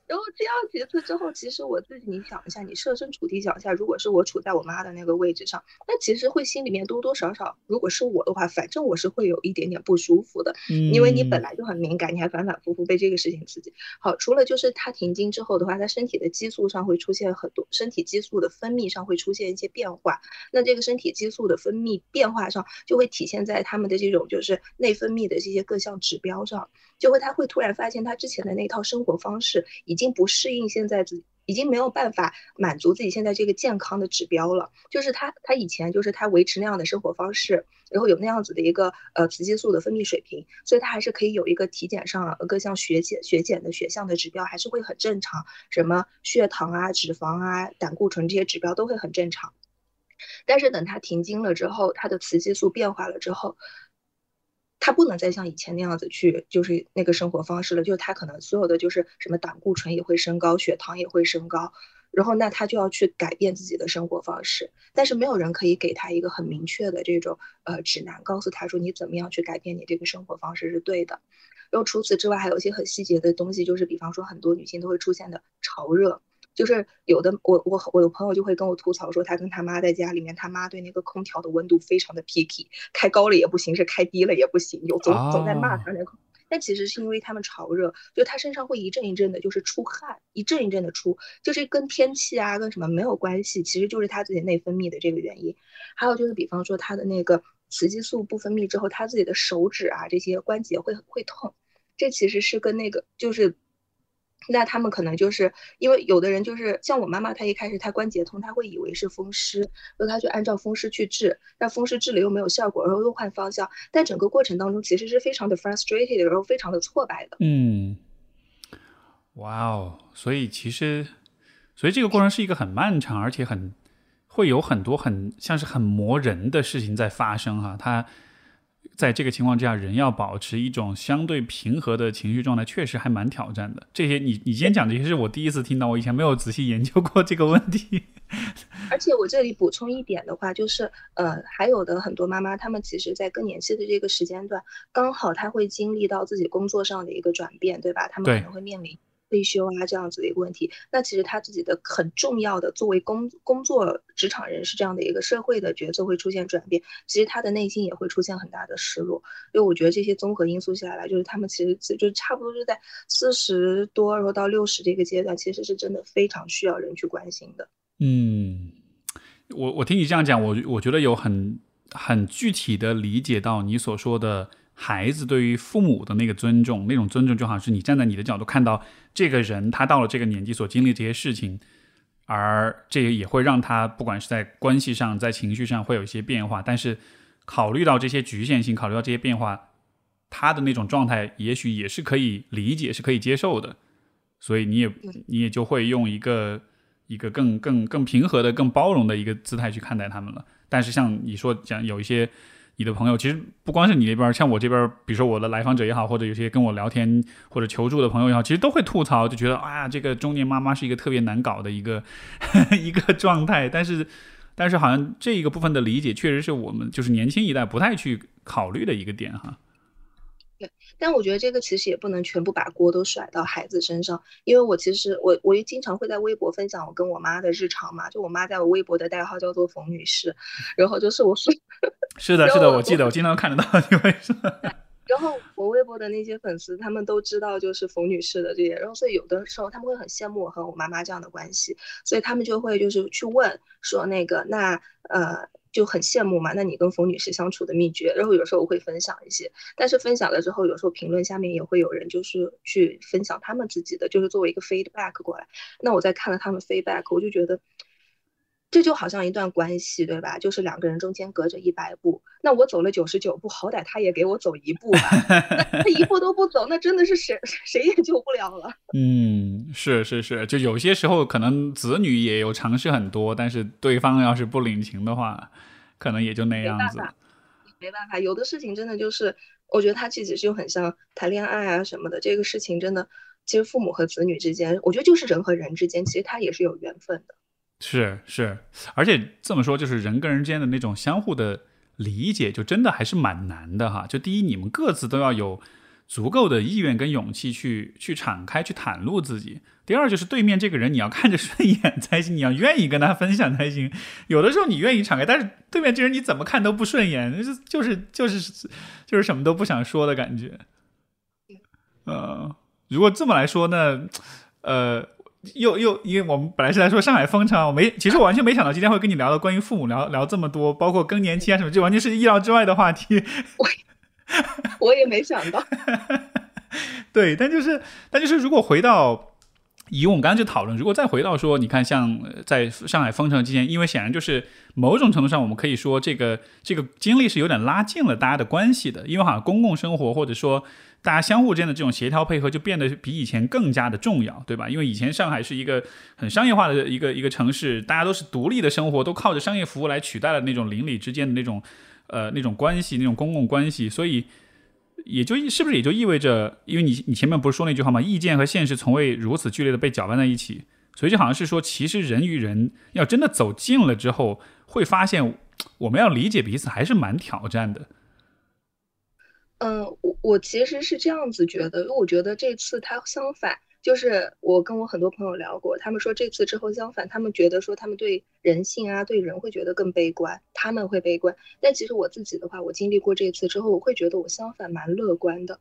然后这样几次之后，其实我自己，你想一下，你设身处地想一下，如果是我处在我妈的那个位置上，那其实会心里面多多少少，如果是我的话，反正我是会有一点点不舒服的，因为你本来就很敏感，你还反反复复被这个事情刺激。好，除了就是她停经之后的话，她身体的激素上会出现很多，身体激素的分泌上会出现一些变化，那这个身体激素的分泌变化上，就会体现在他们的这种就是内分泌的这些各项指标上，就会他会突然发现他之前的那套生活方式已经。不适应现在自己，已经没有办法满足自己现在这个健康的指标了。就是他，他以前就是他维持那样的生活方式，然后有那样子的一个呃雌激素的分泌水平，所以他还是可以有一个体检上各项血检、血检的血项的指标还是会很正常，什么血糖啊、脂肪啊、胆固醇这些指标都会很正常。但是等他停经了之后，他的雌激素变化了之后。他不能再像以前那样子去，就是那个生活方式了。就是他可能所有的就是什么胆固醇也会升高，血糖也会升高，然后那他就要去改变自己的生活方式。但是没有人可以给他一个很明确的这种呃指南，告诉他说你怎么样去改变你这个生活方式是对的。然后除此之外，还有一些很细节的东西，就是比方说很多女性都会出现的潮热。就是有的我我我的朋友就会跟我吐槽说，他跟他妈在家里面，他妈对那个空调的温度非常的 picky，开高了也不行，是开低了也不行，有总总在骂他那个。但其实是因为他们潮热，就他身上会一阵一阵的，就是出汗，一阵一阵的出，就是跟天气啊跟什么没有关系，其实就是他自己内分泌的这个原因。还有就是比方说他的那个雌激素不分泌之后，他自己的手指啊这些关节会会痛，这其实是跟那个就是。那他们可能就是因为有的人就是像我妈妈，她一开始她关节痛，她会以为是风湿，然后她就按照风湿去治，但风湿治了又没有效果，然后又换方向，但整个过程当中其实是非常的 frustrated，然后非常的挫败的。嗯，哇哦，所以其实，所以这个过程是一个很漫长，而且很会有很多很像是很磨人的事情在发生哈，它。在这个情况之下，人要保持一种相对平和的情绪状态，确实还蛮挑战的。这些你你今天讲这些是我第一次听到，我以前没有仔细研究过这个问题。而且我这里补充一点的话，就是呃，还有的很多妈妈，她们其实在更年期的这个时间段，刚好她会经历到自己工作上的一个转变，对吧？她们可能会面临。退休啊，这样子的一个问题，那其实他自己的很重要的作为工工作职场人士这样的一个社会的角色会出现转变，其实他的内心也会出现很大的失落，因为我觉得这些综合因素下来，就是他们其实就差不多是在四十多，然后到六十这个阶段，其实是真的非常需要人去关心的。嗯，我我听你这样讲，我我觉得有很很具体的理解到你所说的。孩子对于父母的那个尊重，那种尊重就好像是你站在你的角度看到这个人，他到了这个年纪所经历这些事情，而这也会让他不管是在关系上，在情绪上会有一些变化。但是考虑到这些局限性，考虑到这些变化，他的那种状态也许也是可以理解，是可以接受的。所以你也你也就会用一个一个更更更平和的、更包容的一个姿态去看待他们了。但是像你说讲有一些。你的朋友其实不光是你那边，像我这边，比如说我的来访者也好，或者有些跟我聊天或者求助的朋友也好，其实都会吐槽，就觉得啊，这个中年妈妈是一个特别难搞的一个 一个状态。但是，但是好像这一个部分的理解，确实是我们就是年轻一代不太去考虑的一个点哈。对，但我觉得这个其实也不能全部把锅都甩到孩子身上，因为我其实我我也经常会在微博分享我跟我妈的日常嘛，就我妈在我微博的代号叫做冯女士，然后就是我说，是的，是的，我记得我经常看得到你会说，然后我微博的那些粉丝他们都知道就是冯女士的这些，然后所以有的时候他们会很羡慕我和我妈妈这样的关系，所以他们就会就是去问说那个那呃。就很羡慕嘛，那你跟冯女士相处的秘诀，然后有时候我会分享一些，但是分享了之后，有时候评论下面也会有人就是去分享他们自己的，就是作为一个 feedback 过来。那我在看了他们 feedback，我就觉得这就好像一段关系，对吧？就是两个人中间隔着一百步，那我走了九十九步，好歹他也给我走一步吧。他一步都不走，那真的是谁 谁也救不了了。嗯，是是是，就有些时候可能子女也有尝试很多，但是对方要是不领情的话，可能也就那样子。没办法，有的事情真的就是，我觉得他其实就很像谈恋爱啊什么的，这个事情真的，其实父母和子女之间，我觉得就是人和人之间，其实他也是有缘分的。是是，而且这么说，就是人跟人之间的那种相互的理解，就真的还是蛮难的哈。就第一，你们各自都要有足够的意愿跟勇气去去敞开、去袒露自己；第二，就是对面这个人你要看着顺眼才行，你要愿意跟他分享才行。有的时候你愿意敞开，但是对面这人你怎么看都不顺眼，就是就是就是什么都不想说的感觉。呃，如果这么来说，那呃。又又，因为我们本来是来说上海封城，我没，其实我完全没想到今天会跟你聊到关于父母聊聊这么多，包括更年期啊什么，这完全是意料之外的话题。我我也没想到。对，但就是，但就是，如果回到以我们刚刚就讨论，如果再回到说，你看，像在上海封城期间，因为显然就是某种程度上，我们可以说这个这个经历是有点拉近了大家的关系的，因为好像公共生活或者说。大家相互之间的这种协调配合就变得比以前更加的重要，对吧？因为以前上海是一个很商业化的一个一个城市，大家都是独立的生活，都靠着商业服务来取代了那种邻里之间的那种呃那种关系，那种公共关系。所以也就是不是也就意味着，因为你你前面不是说那句话吗？意见和现实从未如此剧烈的被搅拌在一起，所以就好像是说，其实人与人要真的走近了之后，会发现我们要理解彼此还是蛮挑战的。嗯，我我其实是这样子觉得，因为我觉得这次它相反，就是我跟我很多朋友聊过，他们说这次之后相反，他们觉得说他们对人性啊，对人会觉得更悲观，他们会悲观。但其实我自己的话，我经历过这次之后，我会觉得我相反蛮乐观的，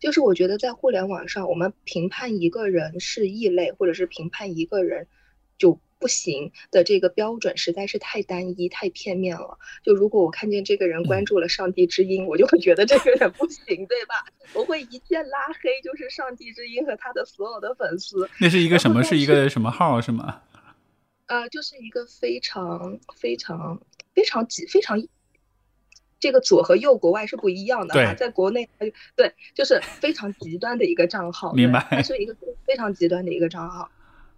就是我觉得在互联网上，我们评判一个人是异类，或者是评判一个人就。不行的这个标准实在是太单一、太片面了。就如果我看见这个人关注了上帝之音，我就会觉得这个人不行，对吧？我会一键拉黑，就是上帝之音和他的所有的粉丝。那是一个什么？是一个什么号？是吗？呃，就是一个非常非常非常极非常，这个左和右国外是不一样的哈，在国内对，就是非常极端的一个账号，明白？它是一个非常极端的一个账号。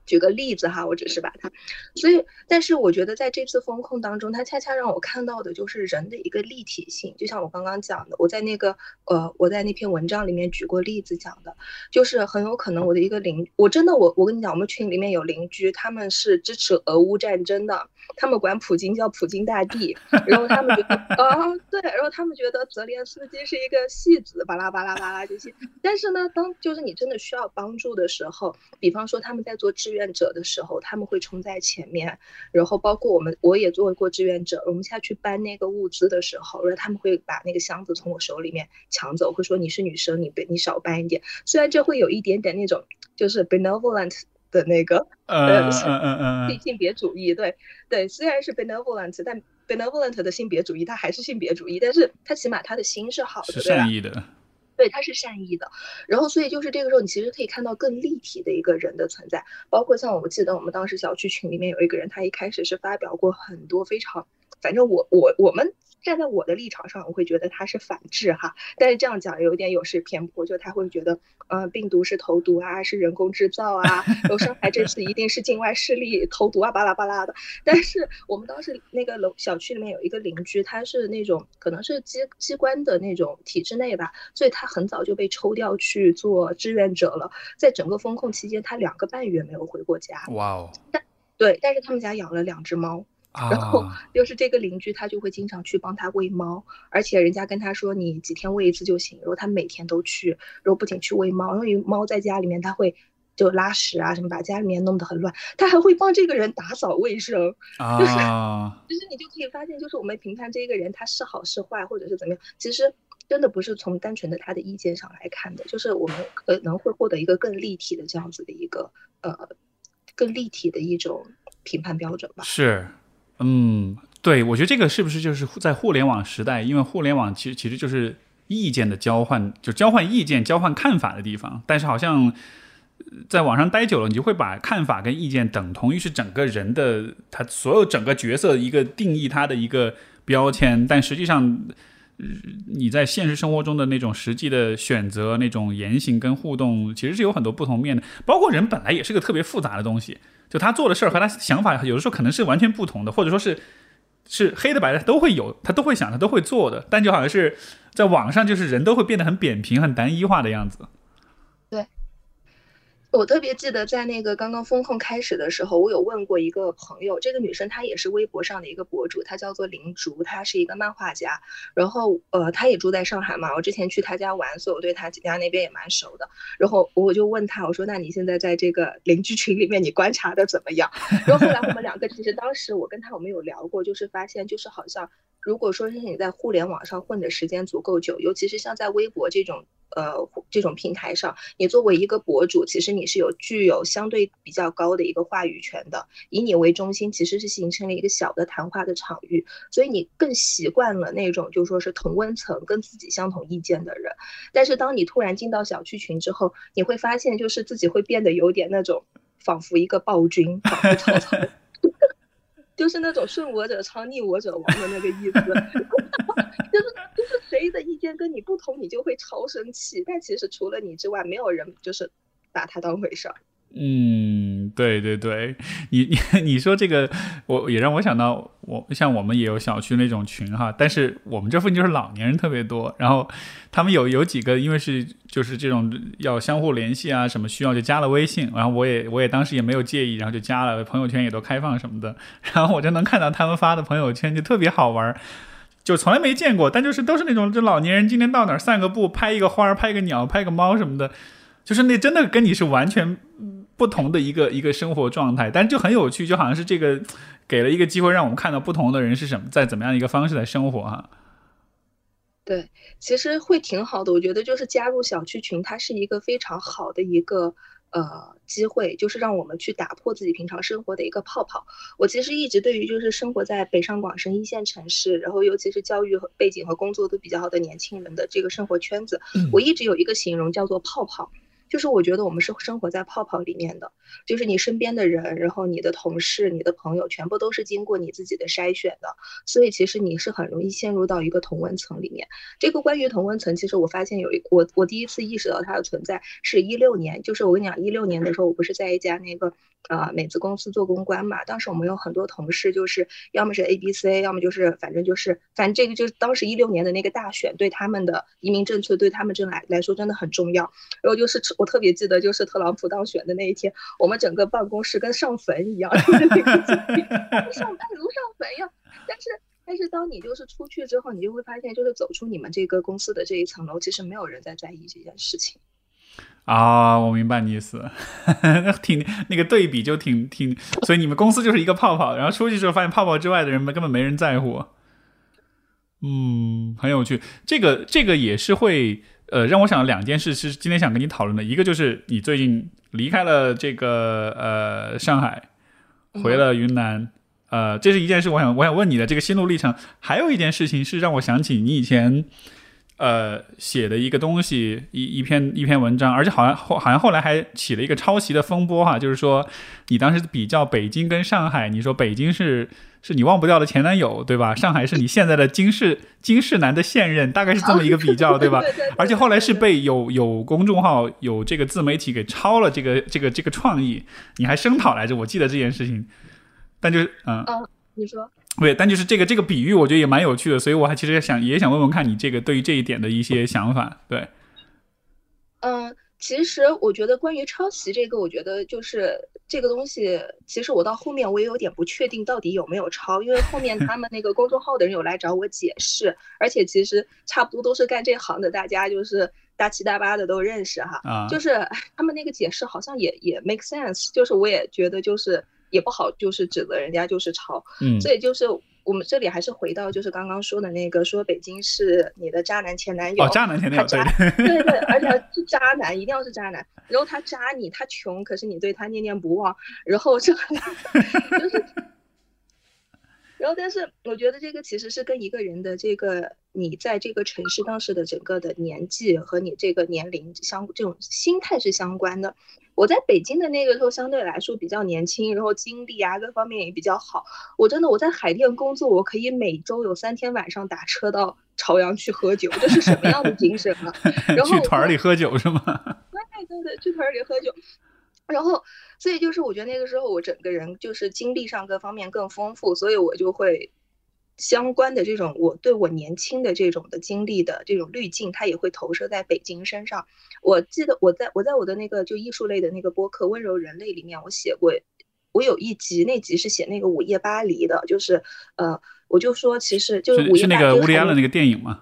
举个例子哈，我只是把它，所以，但是我觉得在这次风控当中，它恰恰让我看到的就是人的一个立体性。就像我刚刚讲的，我在那个呃，我在那篇文章里面举过例子讲的，就是很有可能我的一个邻，我真的我我跟你讲，我们群里面有邻居，他们是支持俄乌战争的，他们管普京叫普京大帝，然后他们觉得啊对，然后他们觉得泽连斯基是一个戏子，巴拉巴拉巴拉这些。但是呢，当就是你真的需要帮助的时候，比方说他们在做志愿。志愿者的时候，他们会冲在前面，然后包括我们，我也做过志愿者。我们下去搬那个物资的时候，然后他们会把那个箱子从我手里面抢走，会说你是女生，你别你少搬一点。虽然这会有一点点那种就是 benevolent 的那个呃嗯嗯嗯 性别主义，对对，虽然是 benevolent，但 benevolent 的性别主义，它还是性别主义，但是它起码他的心是好的，是善意的。对，他是善意的，然后所以就是这个时候，你其实可以看到更立体的一个人的存在，包括像我们记得我们当时小区群里面有一个人，他一开始是发表过很多非常，反正我我我们。站在我的立场上，我会觉得他是反制哈，但是这样讲有点有失偏颇，就他会觉得，呃，病毒是投毒啊，是人工制造啊，有上海这次一定是境外势力投毒啊，巴拉巴拉的。但是我们当时那个楼小区里面有一个邻居，他是那种可能是机机关的那种体制内吧，所以他很早就被抽调去做志愿者了，在整个风控期间，他两个半月没有回过家。哇哦！但对，但是他们家养了两只猫。然后又是这个邻居，他就会经常去帮他喂猫，而且人家跟他说你几天喂一次就行。然后他每天都去，然后不仅去喂猫，因为猫在家里面，他会就拉屎啊什么，把家里面弄得很乱。他还会帮这个人打扫卫生，就是其实你就可以发现，就是我们评判这个人他是好是坏，或者是怎么样，其实真的不是从单纯的他的意见上来看的，就是我们可能会获得一个更立体的这样子的一个呃更立体的一种评判标准吧。是。嗯，对，我觉得这个是不是就是在互联网时代，因为互联网其实其实就是意见的交换，就交换意见、交换看法的地方。但是好像在网上待久了，你就会把看法跟意见等同于是整个人的他所有整个角色一个定义他的一个标签，但实际上。你在现实生活中的那种实际的选择、那种言行跟互动，其实是有很多不同面的。包括人本来也是个特别复杂的东西，就他做的事儿和他想法有的时候可能是完全不同的，或者说是 是黑的白的都会有，他都会想，他都会做的。但就好像是在网上，就是人都会变得很扁平、很单一化的样子。我特别记得在那个刚刚风控开始的时候，我有问过一个朋友，这个女生她也是微博上的一个博主，她叫做林竹，她是一个漫画家，然后呃，她也住在上海嘛，我之前去她家玩，所以我对她家那边也蛮熟的。然后我就问她，我说那你现在在这个邻居群里面，你观察的怎么样？然后后来我们两个其实当时我跟她我们有聊过，就是发现就是好像如果说是你在互联网上混的时间足够久，尤其是像在微博这种。呃，这种平台上，你作为一个博主，其实你是有具有相对比较高的一个话语权的。以你为中心，其实是形成了一个小的谈话的场域，所以你更习惯了那种就说是同温层、跟自己相同意见的人。但是当你突然进到小区群之后，你会发现，就是自己会变得有点那种，仿佛一个暴君，仿佛曹操，就是那种顺我者昌，逆我者亡的那个意思。就是就是谁的意见跟你不同，你就会超生气。但其实除了你之外，没有人就是把他当回事儿。嗯，对对对，你你 你说这个，我也让我想到，我像我们也有小区那种群哈，但是我们这附近就是老年人特别多，然后他们有有几个，因为是就是这种要相互联系啊，什么需要就加了微信，然后我也我也当时也没有介意，然后就加了，朋友圈也都开放什么的，然后我就能看到他们发的朋友圈，就特别好玩。就从来没见过，但就是都是那种就老年人今天到哪儿散个步，拍一个花儿，拍个鸟，拍个猫什么的，就是那真的跟你是完全不同的一个一个生活状态，但就很有趣，就好像是这个给了一个机会让我们看到不同的人是什么在怎么样一个方式在生活哈。对，其实会挺好的，我觉得就是加入小区群，它是一个非常好的一个。呃，机会就是让我们去打破自己平常生活的一个泡泡。我其实一直对于就是生活在北上广深一线城市，然后尤其是教育和背景和工作都比较好的年轻人的这个生活圈子，我一直有一个形容叫做泡泡。就是我觉得我们是生活在泡泡里面的，就是你身边的人，然后你的同事、你的朋友，全部都是经过你自己的筛选的，所以其实你是很容易陷入到一个同温层里面。这个关于同温层，其实我发现有一我我第一次意识到它的存在是一六年，就是我跟你讲，一六年的时候，我不是在一家那个。啊，美资公司做公关嘛，当时我们有很多同事，就是要么是 A B C，要么就是反正就是，反正这个就是当时一六年的那个大选，对他们的移民政策，对他们这来来说真的很重要。然后就是我特别记得，就是特朗普当选的那一天，我们整个办公室跟上坟一样，上班如上坟一样。但是但是当你就是出去之后，你就会发现，就是走出你们这个公司的这一层楼，其实没有人在在意这件事情。啊，我明白你意思，挺那个对比就挺挺，所以你们公司就是一个泡泡，然后出去之后发现泡泡之外的人们根本没人在乎，嗯，很有趣。这个这个也是会呃让我想到两件事，是今天想跟你讨论的，一个就是你最近离开了这个呃上海，回了云南，呃，这是一件事，我想我想问你的这个心路历程。还有一件事情是让我想起你以前。呃，写的一个东西，一一篇一篇文章，而且好像后好像后来还起了一个抄袭的风波哈，就是说你当时比较北京跟上海，你说北京是是你忘不掉的前男友，对吧？上海是你现在的金世金世男的现任，大概是这么一个比较，对吧？而且后来是被有有公众号有这个自媒体给抄了这个这个这个创意，你还声讨来着，我记得这件事情，但就是嗯，你说。对，但就是这个这个比喻，我觉得也蛮有趣的，所以我还其实想也想问问看你这个对于这一点的一些想法。对，嗯，其实我觉得关于抄袭这个，我觉得就是这个东西，其实我到后面我也有点不确定到底有没有抄，因为后面他们那个公众号的人有来找我解释，而且其实差不多都是干这行的，大家就是大七大八的都认识哈，啊，就是他们那个解释好像也也 make sense，就是我也觉得就是。也不好，就是指责人家就是抄，嗯，这也就是我们这里还是回到就是刚刚说的那个，说北京是你的渣男前男友，哦，渣男前男友，对对对，而且 是渣男，一定要是渣男，然后他渣你，他穷，可是你对他念念不忘，然后这 就是。然后，但是我觉得这个其实是跟一个人的这个你在这个城市当时的整个的年纪和你这个年龄相这种心态是相关的。我在北京的那个时候相对来说比较年轻，然后精力啊各方面也比较好。我真的我在海淀工作，我可以每周有三天晚上打车到朝阳去喝酒，这是什么样的精神啊？然后去团里喝酒是吗？对对对，去团里喝酒。然后，所以就是我觉得那个时候我整个人就是经历上各方面更丰富，所以我就会相关的这种我对我年轻的这种的经历的这种滤镜，它也会投射在北京身上。我记得我在我在我的那个就艺术类的那个播客《温柔人类》里面，我写过，我有一集那集是写那个午夜巴黎的，就是呃，我就说其实就是午夜那个乌里安的那个电影吗？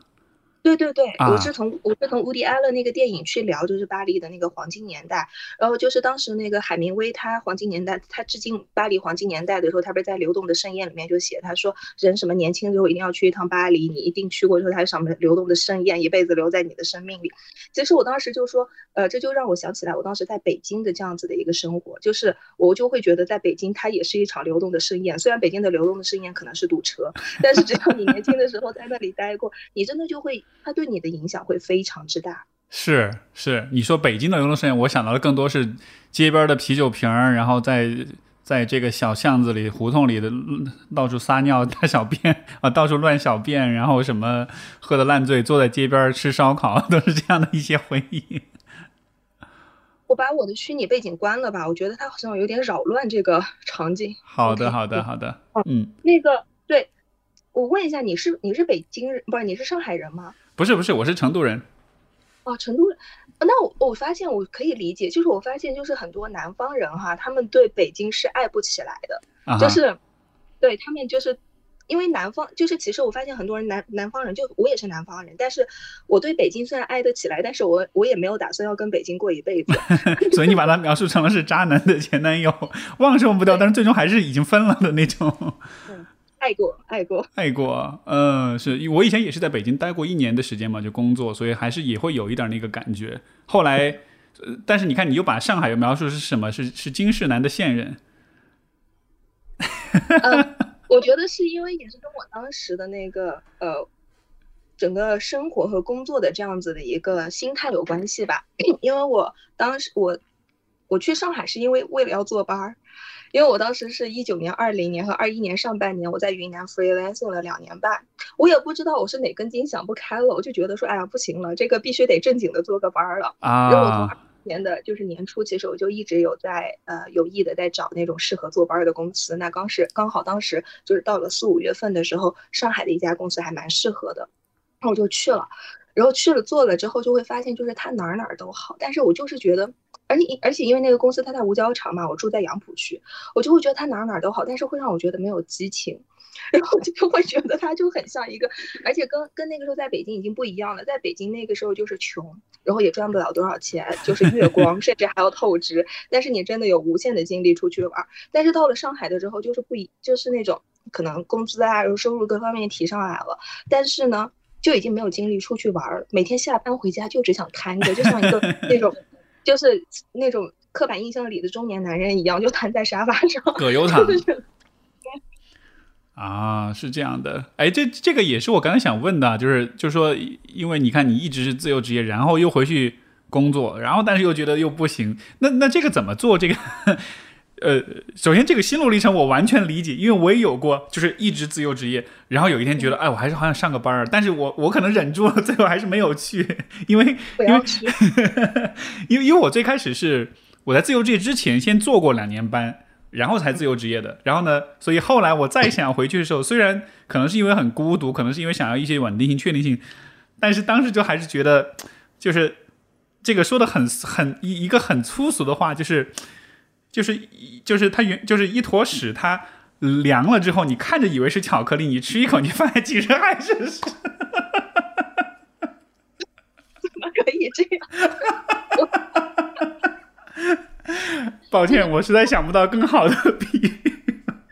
对对对，我是从我是从乌迪埃勒那个电影去聊，就是巴黎的那个黄金年代。然后就是当时那个海明威他黄金年代，他致敬巴黎黄金年代的时候，他不是在《流动的盛宴》里面就写，他说人什么年轻的时候一定要去一趟巴黎，你一定去过之后，它上面流动的盛宴，一辈子留在你的生命里。其实我当时就说，呃，这就让我想起来我当时在北京的这样子的一个生活，就是我就会觉得在北京它也是一场流动的盛宴。虽然北京的流动的盛宴可能是堵车，但是只要你年轻的时候在那里待过，你真的就会。它对你的影响会非常之大。是是，你说北京的流动盛宴，我想到的更多是街边的啤酒瓶儿，然后在在这个小巷子里、胡同里的到处撒尿、大小便啊，到处乱小便，然后什么喝的烂醉，坐在街边吃烧烤，都是这样的一些回忆。我把我的虚拟背景关了吧，我觉得它好像有点扰乱这个场景。好的，好的，好的。嗯，那个对。我问一下，你是你是北京人，不是你是上海人吗？不是不是，我是成都人。哦，成都人。那我我发现我可以理解，就是我发现就是很多南方人哈，他们对北京是爱不起来的，就是对他们就是因为南方就是其实我发现很多人南南方人就我也是南方人，但是我对北京虽然爱得起来，但是我我也没有打算要跟北京过一辈子。所以你把它描述成了是渣男的前男友，忘什么不掉，但是最终还是已经分了的那种。爱过，爱过，爱过，嗯，是我以前也是在北京待过一年的时间嘛，就工作，所以还是也会有一点那个感觉。后来，但是你看，你又把上海又描述是什么？是是金世男的现任。我觉得是因为也是跟我当时的那个呃，整个生活和工作的这样子的一个心态有关系吧。因为我当时我我去上海是因为为了要坐班儿。因为我当时是一九年、二零年和二一年上半年，我在云南 freelancing 了两年半，我也不知道我是哪根筋想不开了，我就觉得说，哎呀，不行了，这个必须得正经的做个班儿了。啊。然后我从二年的就是年初，其实我就一直有在呃有意的在找那种适合做班儿的公司。那刚是刚好当时就是到了四五月份的时候，上海的一家公司还蛮适合的，那我就去了。然后去了做了之后，就会发现就是他哪儿哪儿都好，但是我就是觉得。而且而且因为那个公司它在五角场嘛，我住在杨浦区，我就会觉得它哪哪都好，但是会让我觉得没有激情，然后就会觉得它就很像一个，而且跟跟那个时候在北京已经不一样了，在北京那个时候就是穷，然后也赚不了多少钱，就是月光，甚至还要透支，但是你真的有无限的精力出去玩。但是到了上海的时候，就是不一，就是那种可能工资啊，然后收入各方面提上来了，但是呢，就已经没有精力出去玩儿，每天下班回家就只想瘫着，就像一个 那种。就是那种刻板印象里的中年男人一样，就瘫在沙发上，葛优 躺。啊，是这样的。哎，这这个也是我刚才想问的，就是就是说，因为你看你一直是自由职业，然后又回去工作，然后但是又觉得又不行，那那这个怎么做？这个？呃，首先这个心路历程我完全理解，因为我也有过，就是一直自由职业，然后有一天觉得，哎，我还是好想上个班儿，但是我我可能忍住了，最后还是没有去，因为因为 因为因为我最开始是我在自由职业之前先做过两年班，然后才自由职业的，然后呢，所以后来我再想回去的时候，虽然可能是因为很孤独，可能是因为想要一些稳定性、确定性，但是当时就还是觉得，就是这个说的很很一一个很粗俗的话，就是。就是就是它原就是一坨屎，它凉了之后，你看着以为是巧克力，你吃一口，你发现其实还是屎。怎么可以这样？抱歉，我实在想不到更好的比喻。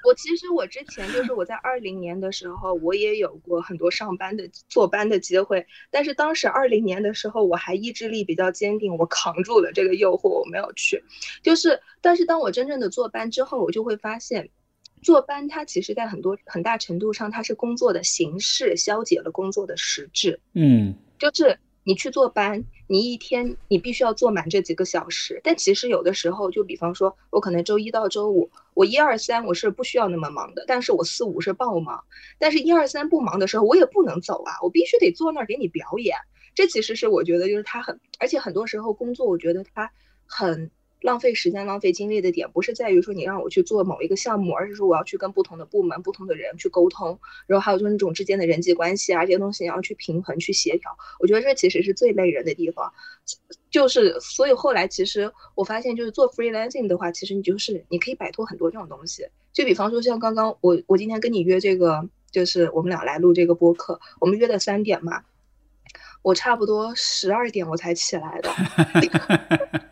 我其实我之前就是我在二零年的时候，我也有过很多上班的坐班的机会，但是当时二零年的时候我还意志力比较坚定，我扛住了这个诱惑，我没有去。就是，但是当我真正的坐班之后，我就会发现，坐班它其实在很多很大程度上，它是工作的形式消解了工作的实质。嗯，就是你去坐班，你一天你必须要坐满这几个小时。但其实有的时候，就比方说，我可能周一到周五，我一二三我是不需要那么忙的，但是我四五是爆忙。但是一二三不忙的时候，我也不能走啊，我必须得坐那儿给你表演。这其实是我觉得就是他很，而且很多时候工作，我觉得他很。浪费时间、浪费精力的点，不是在于说你让我去做某一个项目，而是说我要去跟不同的部门、不同的人去沟通，然后还有就是那种之间的人际关系啊，这些东西你要去平衡、去协调。我觉得这其实是最累人的地方。就是所以后来其实我发现，就是做 freelancing 的话，其实你就是你可以摆脱很多这种东西。就比方说像刚刚我我今天跟你约这个，就是我们俩来录这个播客，我们约的三点嘛，我差不多十二点我才起来的，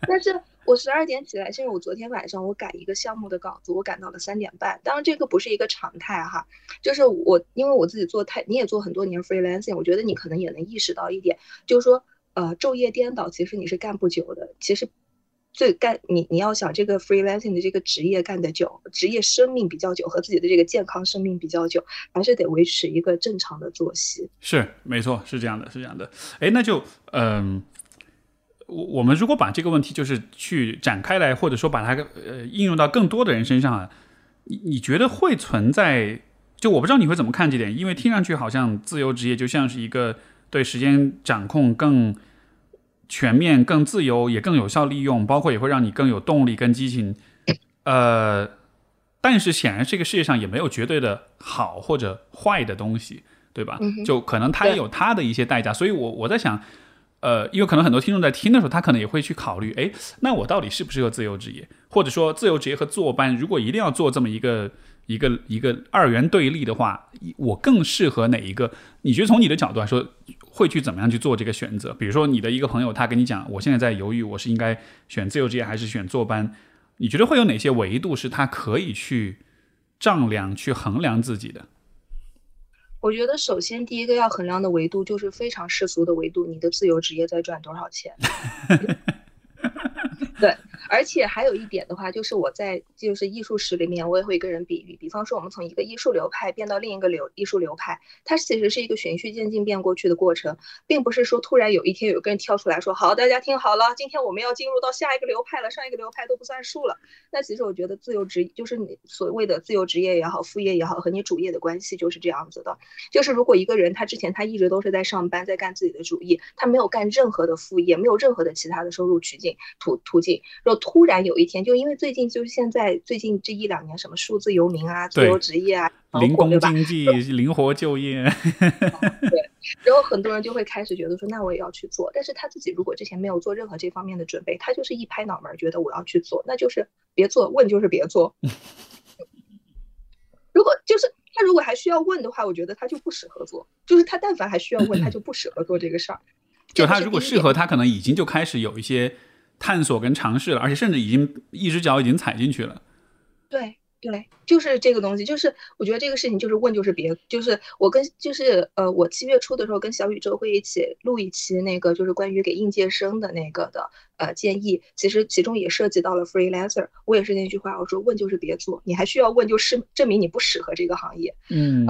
但是。我十二点起来，是因为我昨天晚上我改一个项目的稿子，我赶到了三点半。当然这个不是一个常态哈，就是我因为我自己做太，你也做很多年 freelancing，我觉得你可能也能意识到一点，就是说呃昼夜颠倒，其实你是干不久的。其实最干你你要想这个 freelancing 的这个职业干得久，职业生命比较久和自己的这个健康生命比较久，还是得维持一个正常的作息。是没错，是这样的，是这样的。哎，那就嗯。我我们如果把这个问题就是去展开来，或者说把它呃应用到更多的人身上啊，你你觉得会存在？就我不知道你会怎么看这点，因为听上去好像自由职业就像是一个对时间掌控更全面、更自由，也更有效利用，包括也会让你更有动力跟激情。呃，但是显然这个世界上也没有绝对的好或者坏的东西，对吧？就可能它也有它的一些代价，所以我我在想。呃，因为可能很多听众在听的时候，他可能也会去考虑，哎，那我到底适不适合自由职业？或者说，自由职业和坐班，如果一定要做这么一个一个一个二元对立的话，我更适合哪一个？你觉得从你的角度来说，会去怎么样去做这个选择？比如说，你的一个朋友他跟你讲，我现在在犹豫，我是应该选自由职业还是选坐班？你觉得会有哪些维度是他可以去丈量、去衡量自己的？我觉得首先第一个要衡量的维度就是非常世俗的维度，你的自由职业在赚多少钱？对。而且还有一点的话，就是我在就是艺术史里面，我也会跟人比喻。比方说，我们从一个艺术流派变到另一个流艺术流派，它其实是一个循序渐进变过去的过程，并不是说突然有一天有个人跳出来说：“好，大家听好了，今天我们要进入到下一个流派了，上一个流派都不算数了。”那其实我觉得自由职就是你所谓的自由职业也好，副业也好，和你主业的关系就是这样子的。就是如果一个人他之前他一直都是在上班，在干自己的主业，他没有干任何的副业，没有任何的其他的收入途径途途径，若突然有一天，就因为最近就是现在最近这一两年，什么数字游民啊、自由职业啊、零工 经济、灵活就业，对，然后很多人就会开始觉得说，那我也要去做。但是他自己如果之前没有做任何这方面的准备，他就是一拍脑门觉得我要去做，那就是别做，问就是别做。如果就是他如果还需要问的话，我觉得他就不适合做。就是他但凡还需要问，他就不适合做这个事儿。就他如果适合，他可能已经就开始有一些。探索跟尝试了，而且甚至已经一只脚已经踩进去了。对。对，就是这个东西，就是我觉得这个事情就是问就是别，就是我跟就是呃，我七月初的时候跟小宇宙会一起录一期那个就是关于给应届生的那个的呃建议，其实其中也涉及到了 freelancer。我也是那句话，我说问就是别做，你还需要问就是证明你不适合这个行业。嗯，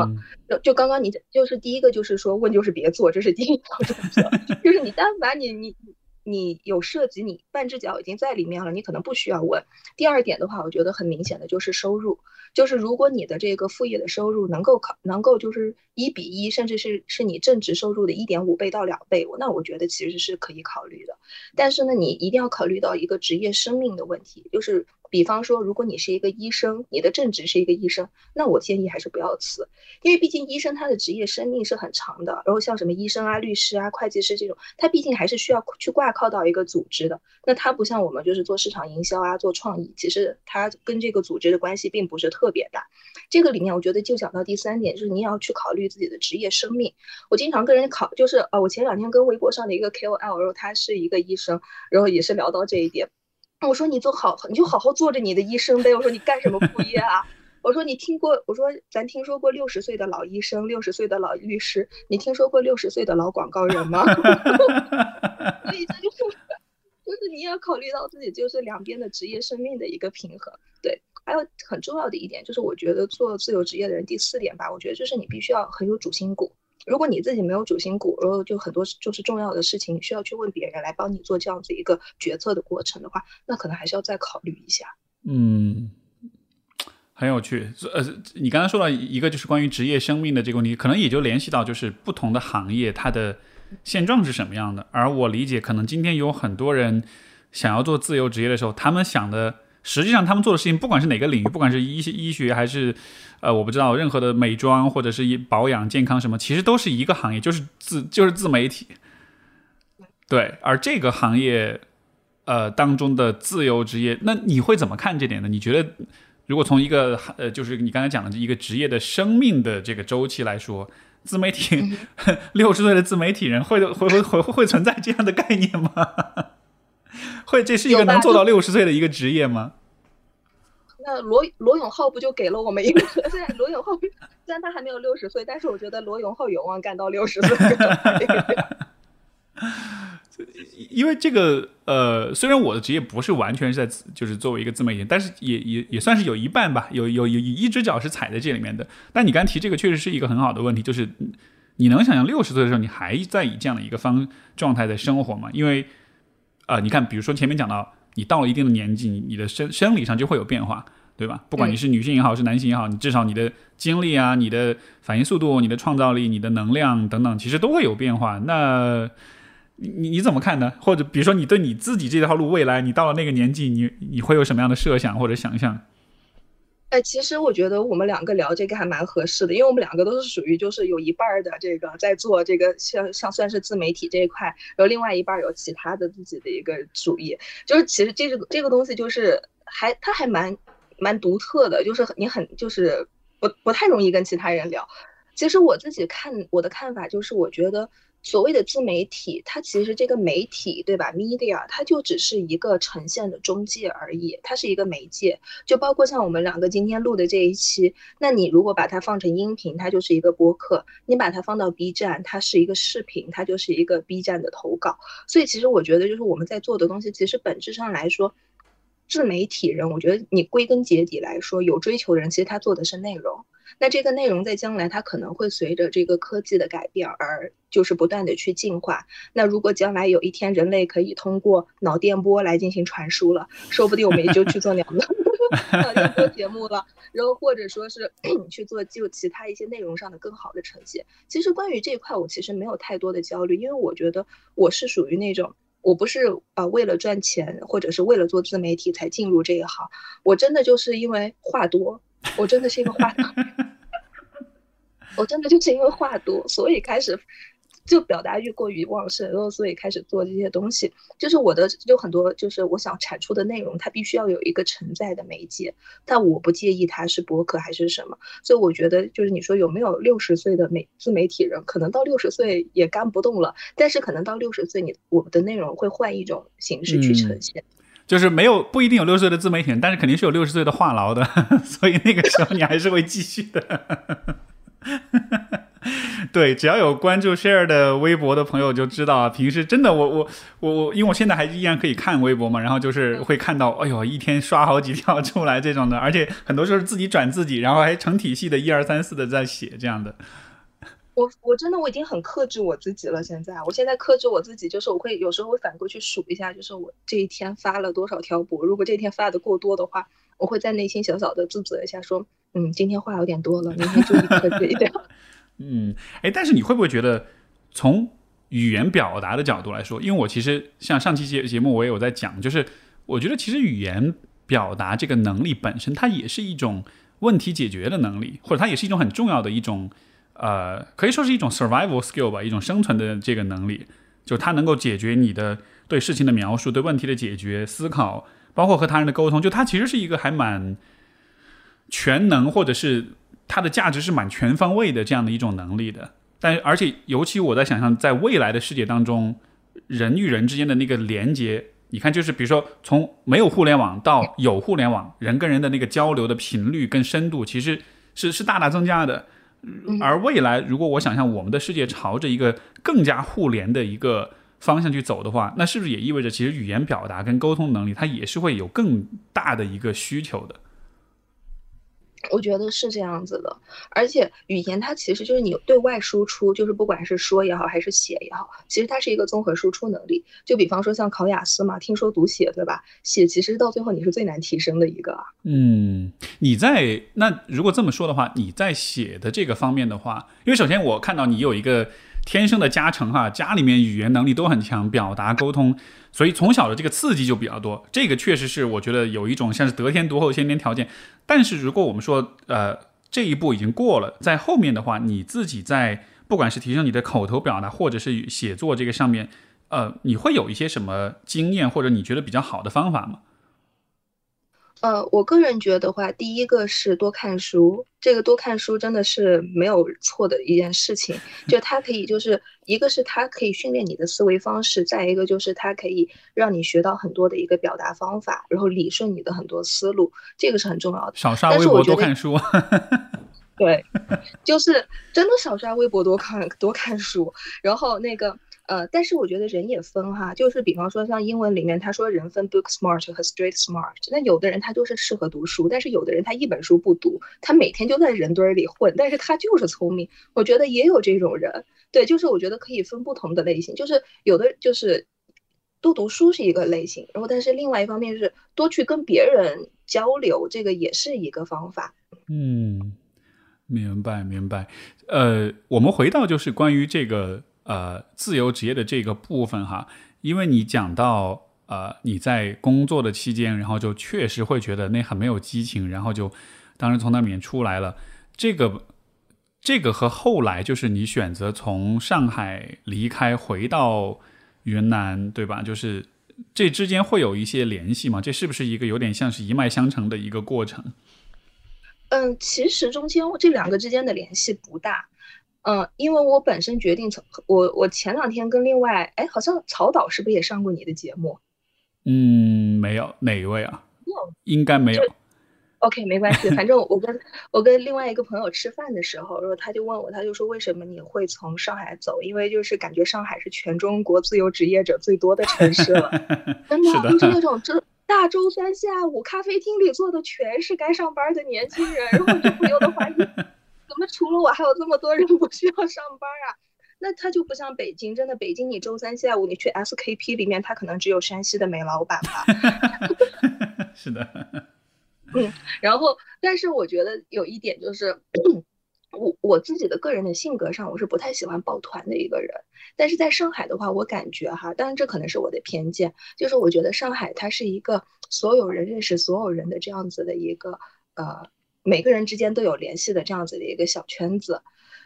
就就刚刚你就是第一个就是说问就是别做，这是第一条准则，就是你但凡你你。你有涉及，你半只脚已经在里面了，你可能不需要问。第二点的话，我觉得很明显的就是收入，就是如果你的这个副业的收入能够考，能够就是一比一，甚至是是你正职收入的一点五倍到两倍，那我觉得其实是可以考虑的。但是呢，你一定要考虑到一个职业生命的问题，就是。比方说，如果你是一个医生，你的正职是一个医生，那我建议还是不要辞，因为毕竟医生他的职业生命是很长的。然后像什么医生啊、律师啊、会计师这种，他毕竟还是需要去挂靠到一个组织的。那他不像我们就是做市场营销啊、做创意，其实他跟这个组织的关系并不是特别大。这个里面，我觉得就讲到第三点，就是你也要去考虑自己的职业生命。我经常跟人考，就是呃，我前两天跟微博上的一个 KOL，然后他是一个医生，然后也是聊到这一点。我说你做好，你就好好做着你的医生呗。我说你干什么副业啊？我说你听过？我说咱听说过六十岁的老医生，六十岁的老律师，你听说过六十岁的老广告人吗？所以这就是，就是你要考虑到自己就是两边的职业生命的一个平衡。对还有很重要的一点就是，我觉得做自由职业的人，第四点吧，我觉得就是你必须要很有主心骨。如果你自己没有主心骨，然后就很多就是重要的事情需要去问别人来帮你做这样子一个决策的过程的话，那可能还是要再考虑一下。嗯，很有趣。呃，你刚才说到一个就是关于职业生命的这个问题，可能也就联系到就是不同的行业它的现状是什么样的。而我理解，可能今天有很多人想要做自由职业的时候，他们想的。实际上，他们做的事情，不管是哪个领域，不管是医医学还是，呃，我不知道任何的美妆或者是保养健康什么，其实都是一个行业，就是自就是自媒体。对，而这个行业，呃，当中的自由职业，那你会怎么看这点呢？你觉得，如果从一个呃，就是你刚才讲的一个职业的生命的这个周期来说，自媒体 六十岁的自媒体人会会会会会存在这样的概念吗？会，这是一个能做到六十岁的一个职业吗？那罗罗永浩不就给了我们一个？虽然罗永浩虽然他还没有六十岁，但是我觉得罗永浩有望干到六十岁。因为这个呃，虽然我的职业不是完全是在就是作为一个自媒体，但是也也也算是有一半吧，有有有一只脚是踩在这里面的。但你刚提这个确实是一个很好的问题，就是你能想象六十岁的时候你还在以这样的一个方状态在生活吗？因为呃，你看，比如说前面讲到，你到了一定的年纪，你你的生生理上就会有变化，对吧？不管你是女性也好，是男性也好，你至少你的精力啊、你的反应速度、你的创造力、你的能量等等，其实都会有变化。那你你你怎么看呢？或者比如说，你对你自己这条路未来，你到了那个年纪，你你会有什么样的设想或者想象？哎，其实我觉得我们两个聊这个还蛮合适的，因为我们两个都是属于就是有一半儿的这个在做这个像像算是自媒体这一块，然后另外一半有其他的自己的一个主业，就是其实这个这个东西就是还它还蛮蛮独特的，就是你很就是不不太容易跟其他人聊。其实我自己看我的看法就是我觉得。所谓的自媒体，它其实这个媒体，对吧？media，它就只是一个呈现的中介而已，它是一个媒介。就包括像我们两个今天录的这一期，那你如果把它放成音频，它就是一个播客；你把它放到 B 站，它是一个视频，它就是一个 B 站的投稿。所以其实我觉得，就是我们在做的东西，其实本质上来说，自媒体人，我觉得你归根结底来说，有追求的人，其实他做的是内容。那这个内容在将来，它可能会随着这个科技的改变而就是不断的去进化。那如果将来有一天人类可以通过脑电波来进行传输了，说不定我们也就去做两个 脑电波节目了。然后或者说是 去做就其他一些内容上的更好的呈现。其实关于这一块，我其实没有太多的焦虑，因为我觉得我是属于那种，我不是啊为了赚钱或者是为了做自媒体才进入这一行，我真的就是因为话多。我真的是一个话多，我真的就是因为话多，所以开始就表达欲过于旺盛，然后所以开始做这些东西。就是我的有很多，就是我想产出的内容，它必须要有一个承载的媒介，但我不介意它是博客还是什么。所以我觉得，就是你说有没有六十岁的媒自媒体人，可能到六十岁也干不动了，但是可能到六十岁，你我们的内容会换一种形式去呈现。就是没有不一定有六十岁的自媒体人，但是肯定是有六十岁的话痨的，所以那个时候你还是会继续的。对，只要有关注 Share 的微博的朋友就知道啊，平时真的我我我我，因为我现在还依然可以看微博嘛，然后就是会看到，哎呦，一天刷好几条出来这种的，而且很多时候是自己转自己，然后还成体系的一二三四的在写这样的。我我真的我已经很克制我自己了。现在，我现在克制我自己，就是我会有时候会反过去数一下，就是我这一天发了多少条博。如果这一天发的过多的话，我会在内心小小的自责一下，说，嗯，今天话有点多了，明天注意克制一点。嗯，哎，但是你会不会觉得，从语言表达的角度来说，因为我其实像上期节节目我也有在讲，就是我觉得其实语言表达这个能力本身，它也是一种问题解决的能力，或者它也是一种很重要的一种。呃，可以说是一种 survival skill 吧，一种生存的这个能力，就它能够解决你的对事情的描述、对问题的解决、思考，包括和他人的沟通。就它其实是一个还蛮全能，或者是它的价值是蛮全方位的这样的一种能力的。但而且尤其我在想象，在未来的世界当中，人与人之间的那个连接，你看，就是比如说从没有互联网到有互联网，人跟人的那个交流的频率跟深度，其实是是大大增加的。而未来，如果我想象我们的世界朝着一个更加互联的一个方向去走的话，那是不是也意味着其实语言表达跟沟通能力它也是会有更大的一个需求的？我觉得是这样子的，而且语言它其实就是你对外输出，就是不管是说也好还是写也好，其实它是一个综合输出能力。就比方说像考雅思嘛，听说读写对吧？写其实到最后你是最难提升的一个。嗯，你在那如果这么说的话，你在写的这个方面的话，因为首先我看到你有一个天生的加成哈，家里面语言能力都很强，表达沟通。所以从小的这个刺激就比较多，这个确实是我觉得有一种像是得天独厚先天条件。但是如果我们说，呃，这一步已经过了，在后面的话，你自己在不管是提升你的口头表达，或者是写作这个上面，呃，你会有一些什么经验，或者你觉得比较好的方法吗？呃，我个人觉得话，第一个是多看书，这个多看书真的是没有错的一件事情。就它可以，就是一个是它可以训练你的思维方式，再一个就是它可以让你学到很多的一个表达方法，然后理顺你的很多思路，这个是很重要的。少刷微博，多看书。对，就是真的少刷微博，多看多看书，然后那个。呃，但是我觉得人也分哈，就是比方说像英文里面他说人分 book smart 和 street smart，那有的人他就是适合读书，但是有的人他一本书不读，他每天就在人堆里混，但是他就是聪明。我觉得也有这种人，对，就是我觉得可以分不同的类型，就是有的就是多读书是一个类型，然后但是另外一方面是多去跟别人交流，这个也是一个方法。嗯，明白明白。呃，我们回到就是关于这个。呃，自由职业的这个部分哈，因为你讲到呃你在工作的期间，然后就确实会觉得那很没有激情，然后就当时从那里面出来了。这个这个和后来就是你选择从上海离开回到云南，对吧？就是这之间会有一些联系吗？这是不是一个有点像是一脉相承的一个过程？嗯，其实中间这两个之间的联系不大。嗯，因为我本身决定从我我前两天跟另外哎，好像曹导是不是也上过你的节目？嗯，没有，哪一位啊？应该没有。OK，没关系，反正我跟我跟另外一个朋友吃饭的时候，然后他就问我，他就说为什么你会从上海走？因为就是感觉上海是全中国自由职业者最多的城市了，真的就是那种这大周三下午咖啡厅里坐的全是该上班的年轻人，然后就不由得怀疑。怎么除了我还有这么多人 不需要上班啊？那他就不像北京，真的北京你周三下午你去 SKP 里面，他可能只有山西的煤老板吧。是的，嗯，然后但是我觉得有一点就是，我我自己的个人的性格上，我是不太喜欢抱团的一个人。但是在上海的话，我感觉哈，当然这可能是我的偏见，就是我觉得上海它是一个所有人认识所有人的这样子的一个呃。每个人之间都有联系的这样子的一个小圈子，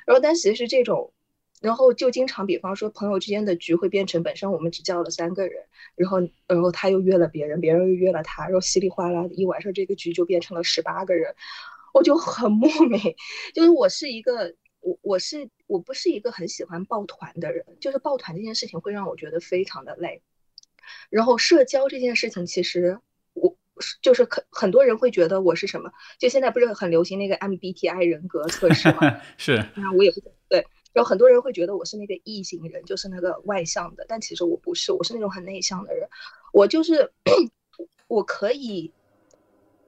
然后但其实这种，然后就经常比方说朋友之间的局会变成本身我们只叫了三个人，然后然后他又约了别人，别人又约了他，然后稀里哗啦的一晚上这个局就变成了十八个人，我就很莫名，就是我是一个我我是我不是一个很喜欢抱团的人，就是抱团这件事情会让我觉得非常的累，然后社交这件事情其实。就是很很多人会觉得我是什么？就现在不是很流行那个 MBTI 人格测试吗？是。那我也不对。然后很多人会觉得我是那个异型人，就是那个外向的，但其实我不是，我是那种很内向的人。我就是 我可以。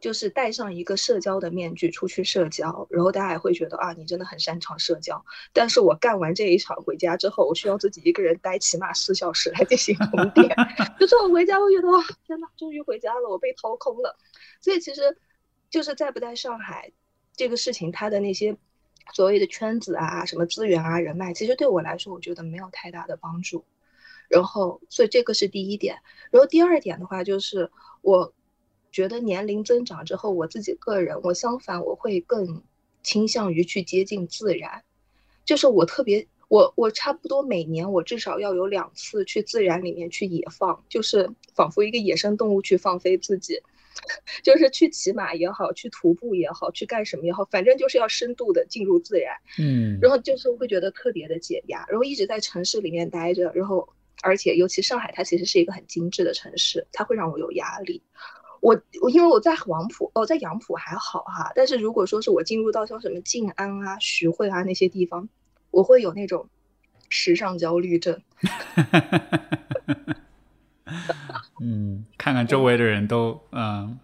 就是戴上一个社交的面具出去社交，然后大家也会觉得啊，你真的很擅长社交。但是我干完这一场回家之后，我需要自己一个人待起码四小时来进行充电。就是我回家，我觉得哇，天呐，终于回家了，我被掏空了。所以其实，就是在不在上海这个事情，它的那些所谓的圈子啊、什么资源啊、人脉，其实对我来说，我觉得没有太大的帮助。然后，所以这个是第一点。然后第二点的话，就是我。觉得年龄增长之后，我自己个人，我相反我会更倾向于去接近自然，就是我特别我我差不多每年我至少要有两次去自然里面去野放，就是仿佛一个野生动物去放飞自己，就是去骑马也好，去徒步也好，去干什么也好，反正就是要深度的进入自然，嗯，然后就是会觉得特别的解压，然后一直在城市里面待着，然后而且尤其上海，它其实是一个很精致的城市，它会让我有压力。我我因为我在黄埔哦，在杨浦还好哈，但是如果说是我进入到像什么静安啊、徐汇啊那些地方，我会有那种时尚焦虑症。嗯，看看周围的人都嗯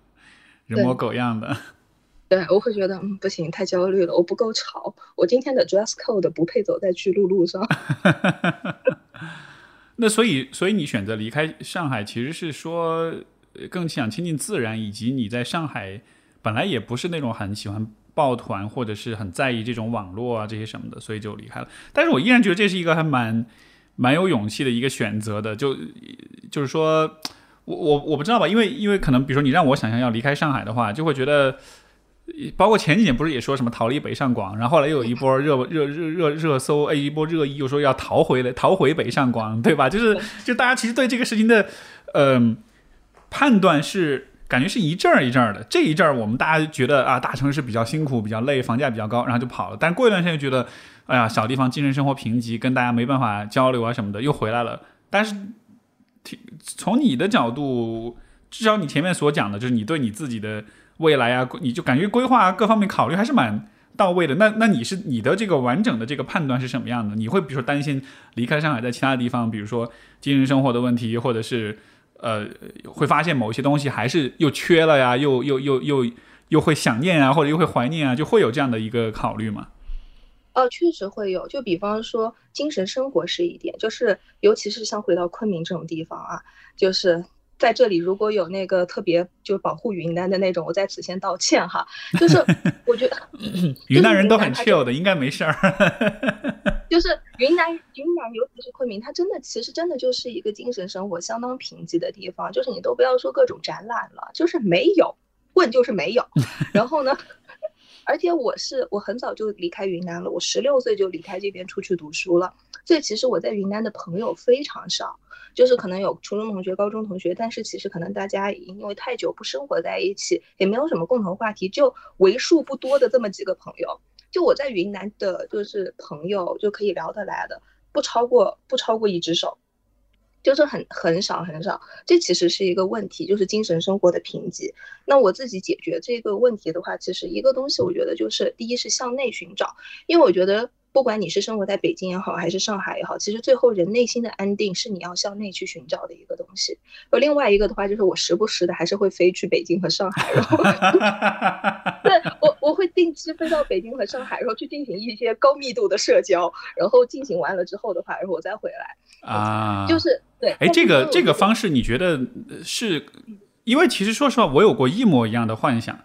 人模狗样的。对，我会觉得嗯不行，太焦虑了，我不够潮，我今天的 dress code 不配走在巨鹿路上。那所以，所以你选择离开上海，其实是说更想亲近自然，以及你在上海本来也不是那种很喜欢抱团，或者是很在意这种网络啊这些什么的，所以就离开了。但是我依然觉得这是一个还蛮蛮有勇气的一个选择的，就就是说我我我不知道吧，因为因为可能比如说你让我想象要离开上海的话，就会觉得。包括前几年不是也说什么逃离北上广，然后后来又有一波热热热热热搜，哎，一波热议又说要逃回来，逃回北上广，对吧？就是就大家其实对这个事情的，嗯，判断是感觉是一阵儿一阵儿的。这一阵儿我们大家觉得啊，大城市比较辛苦，比较累，房价比较高，然后就跑了。但过一段时间又觉得，哎呀，小地方精神生活贫瘠，跟大家没办法交流啊什么的，又回来了。但是，从你的角度，至少你前面所讲的，就是你对你自己的。未来啊，你就感觉规划各方面考虑还是蛮到位的。那那你是你的这个完整的这个判断是什么样的？你会比如说担心离开上海，在其他地方，比如说精神生活的问题，或者是呃，会发现某些东西还是又缺了呀，又又又又又会想念啊，或者又会怀念啊，就会有这样的一个考虑吗？哦，确实会有。就比方说精神生活是一点，就是尤其是像回到昆明这种地方啊，就是。在这里，如果有那个特别就是保护云南的那种，我在此先道歉哈。就是我觉得 云南人都很 chill 的，应该没事儿。就是云南，云南尤其是昆明，它真的其实真的就是一个精神生活相当贫瘠的地方。就是你都不要说各种展览了，就是没有，问就是没有。然后呢，而且我是我很早就离开云南了，我十六岁就离开这边出去读书了，所以其实我在云南的朋友非常少。就是可能有初中同学、高中同学，但是其实可能大家因为太久不生活在一起，也没有什么共同话题，就为数不多的这么几个朋友。就我在云南的，就是朋友就可以聊得来的，不超过不超过一只手，就是很很少很少。这其实是一个问题，就是精神生活的贫瘠。那我自己解决这个问题的话，其实一个东西，我觉得就是第一是向内寻找，因为我觉得。不管你是生活在北京也好，还是上海也好，其实最后人内心的安定是你要向内去寻找的一个东西。而另外一个的话，就是我时不时的还是会飞去北京和上海，然后 对我我会定期飞到北京和上海，然后去进行一些高密度的社交，然后进行完了之后的话，然后我再回来啊，就是对。哎，这个这个方式你觉得是？因为其实说实话，我有过一模一样的幻想，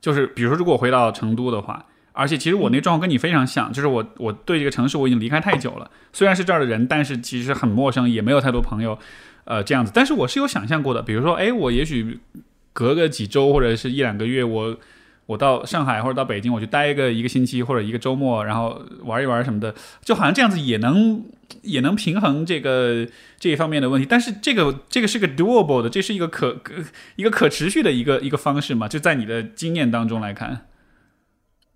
就是比如说如果回到成都的话。而且其实我那状况跟你非常像，就是我我对这个城市我已经离开太久了，虽然是这儿的人，但是其实很陌生，也没有太多朋友，呃，这样子。但是我是有想象过的，比如说，哎，我也许隔个几周或者是一两个月，我我到上海或者到北京，我去待个一个星期或者一个周末，然后玩一玩什么的，就好像这样子也能也能平衡这个这一方面的问题。但是这个这个是个 doable 的，这是一个可可一个可持续的一个一个方式嘛？就在你的经验当中来看。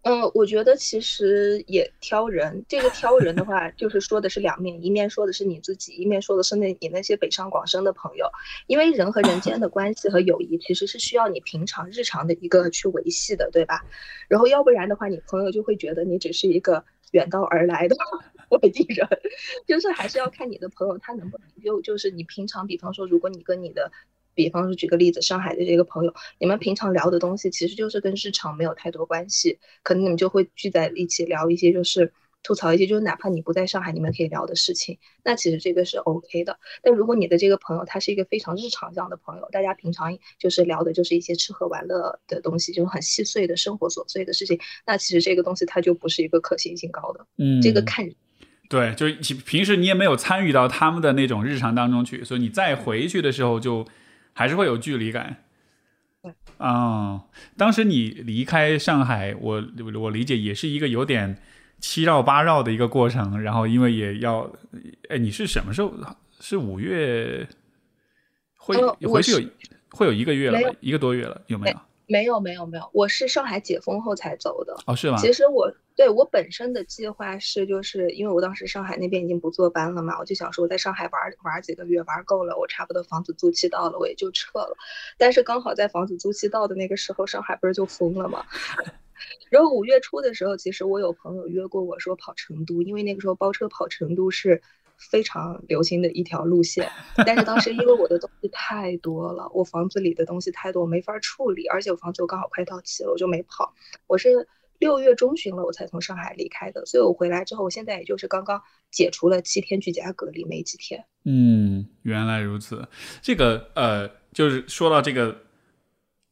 嗯，我觉得其实也挑人。这个挑人的话，就是说的是两面，一面说的是你自己，一面说的是那你那些北上广深的朋友。因为人和人间的关系和友谊，其实是需要你平常日常的一个去维系的，对吧？然后要不然的话，你朋友就会觉得你只是一个远道而来的 外地人。就是还是要看你的朋友他能不能就就是你平常，比方说，如果你跟你的。比方说，举个例子，上海的这个朋友，你们平常聊的东西其实就是跟日常没有太多关系，可能你们就会聚在一起聊一些，就是吐槽一些，就是哪怕你不在上海，你们可以聊的事情，那其实这个是 OK 的。但如果你的这个朋友他是一个非常日常这样的朋友，大家平常就是聊的就是一些吃喝玩乐的东西，就是很细碎的生活琐碎的事情，那其实这个东西它就不是一个可行性高的。嗯，这个看，对，就是平时你也没有参与到他们的那种日常当中去，所以你再回去的时候就。还是会有距离感，啊，当时你离开上海，我我理解也是一个有点七绕八绕的一个过程。然后因为也要，哎，你是什么时候？是五月？会回去有会有一个月了，一个多月了，有没有？没有没有没有，我是上海解封后才走的。哦，是吗？其实我对我本身的计划是，就是因为我当时上海那边已经不坐班了嘛，我就想说我在上海玩玩几个月，玩够了，我差不多房子租期到了，我也就撤了。但是刚好在房子租期到的那个时候，上海不是就封了吗？然后五月初的时候，其实我有朋友约过我说跑成都，因为那个时候包车跑成都是。非常流行的一条路线。但是当时因为我的东西太多了，我房子里的东西太多，我没法处理，而且我房子又刚好快到期了，我就没跑。我是六月中旬了，我才从上海离开的，所以我回来之后，我现在也就是刚刚解除了七天居家隔离，没几天。嗯，原来如此。这个呃，就是说到这个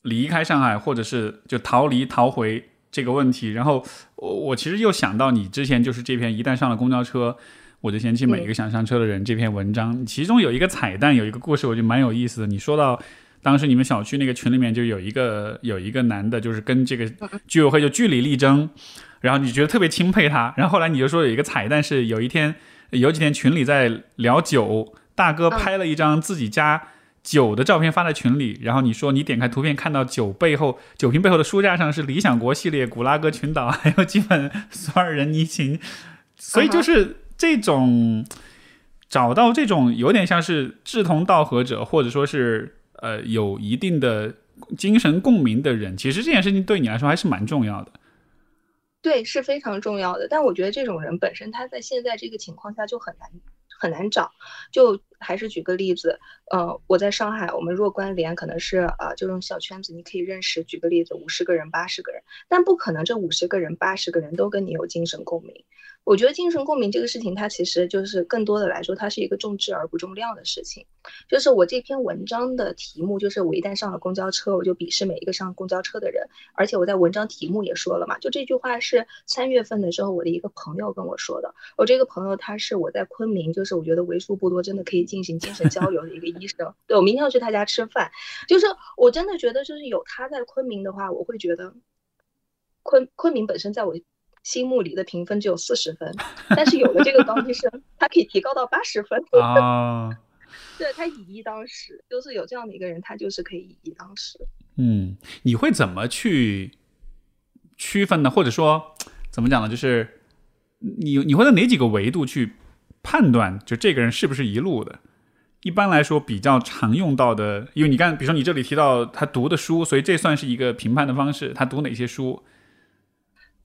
离开上海，或者是就逃离逃回。这个问题，然后我我其实又想到你之前就是这篇一旦上了公交车，我就嫌弃每一个想上车的人这篇文章，其中有一个彩蛋，有一个故事，我觉得蛮有意思的。你说到当时你们小区那个群里面就有一个有一个男的，就是跟这个居委会就据理力争，然后你觉得特别钦佩他，然后后来你就说有一个彩蛋是有一天有几天群里在聊酒，大哥拍了一张自己家。酒的照片发在群里，然后你说你点开图片看到酒背后酒瓶背后的书架上是理想国系列、古拉格群岛，还有基本索尔仁尼琴，所以就是这种找到这种有点像是志同道合者，或者说是呃有一定的精神共鸣的人，其实这件事情对你来说还是蛮重要的。对，是非常重要的。但我觉得这种人本身他在现在这个情况下就很难很难找，就。还是举个例子，呃，我在上海，我们弱关联可能是啊，这种小圈子，你可以认识，举个例子，五十个人、八十个人，但不可能这五十个人、八十个人都跟你有精神共鸣。我觉得精神共鸣这个事情，它其实就是更多的来说，它是一个重质而不重量的事情。就是我这篇文章的题目，就是我一旦上了公交车，我就鄙视每一个上公交车的人。而且我在文章题目也说了嘛，就这句话是三月份的时候，我的一个朋友跟我说的。我这个朋友他是我在昆明，就是我觉得为数不多真的可以进行精神交流的一个医生。对我明天要去他家吃饭，就是我真的觉得，就是有他在昆明的话，我会觉得昆昆明本身在我。心目里的评分只有四十分，但是有了这个高医生，他可以提高到八十分啊！对他以一当十，就是有这样的一个人，他就是可以以一当十。嗯，你会怎么去区分呢？或者说怎么讲呢？就是你你会在哪几个维度去判断，就这个人是不是一路的？一般来说，比较常用到的，因为你看，比如说你这里提到他读的书，所以这算是一个评判的方式。他读哪些书？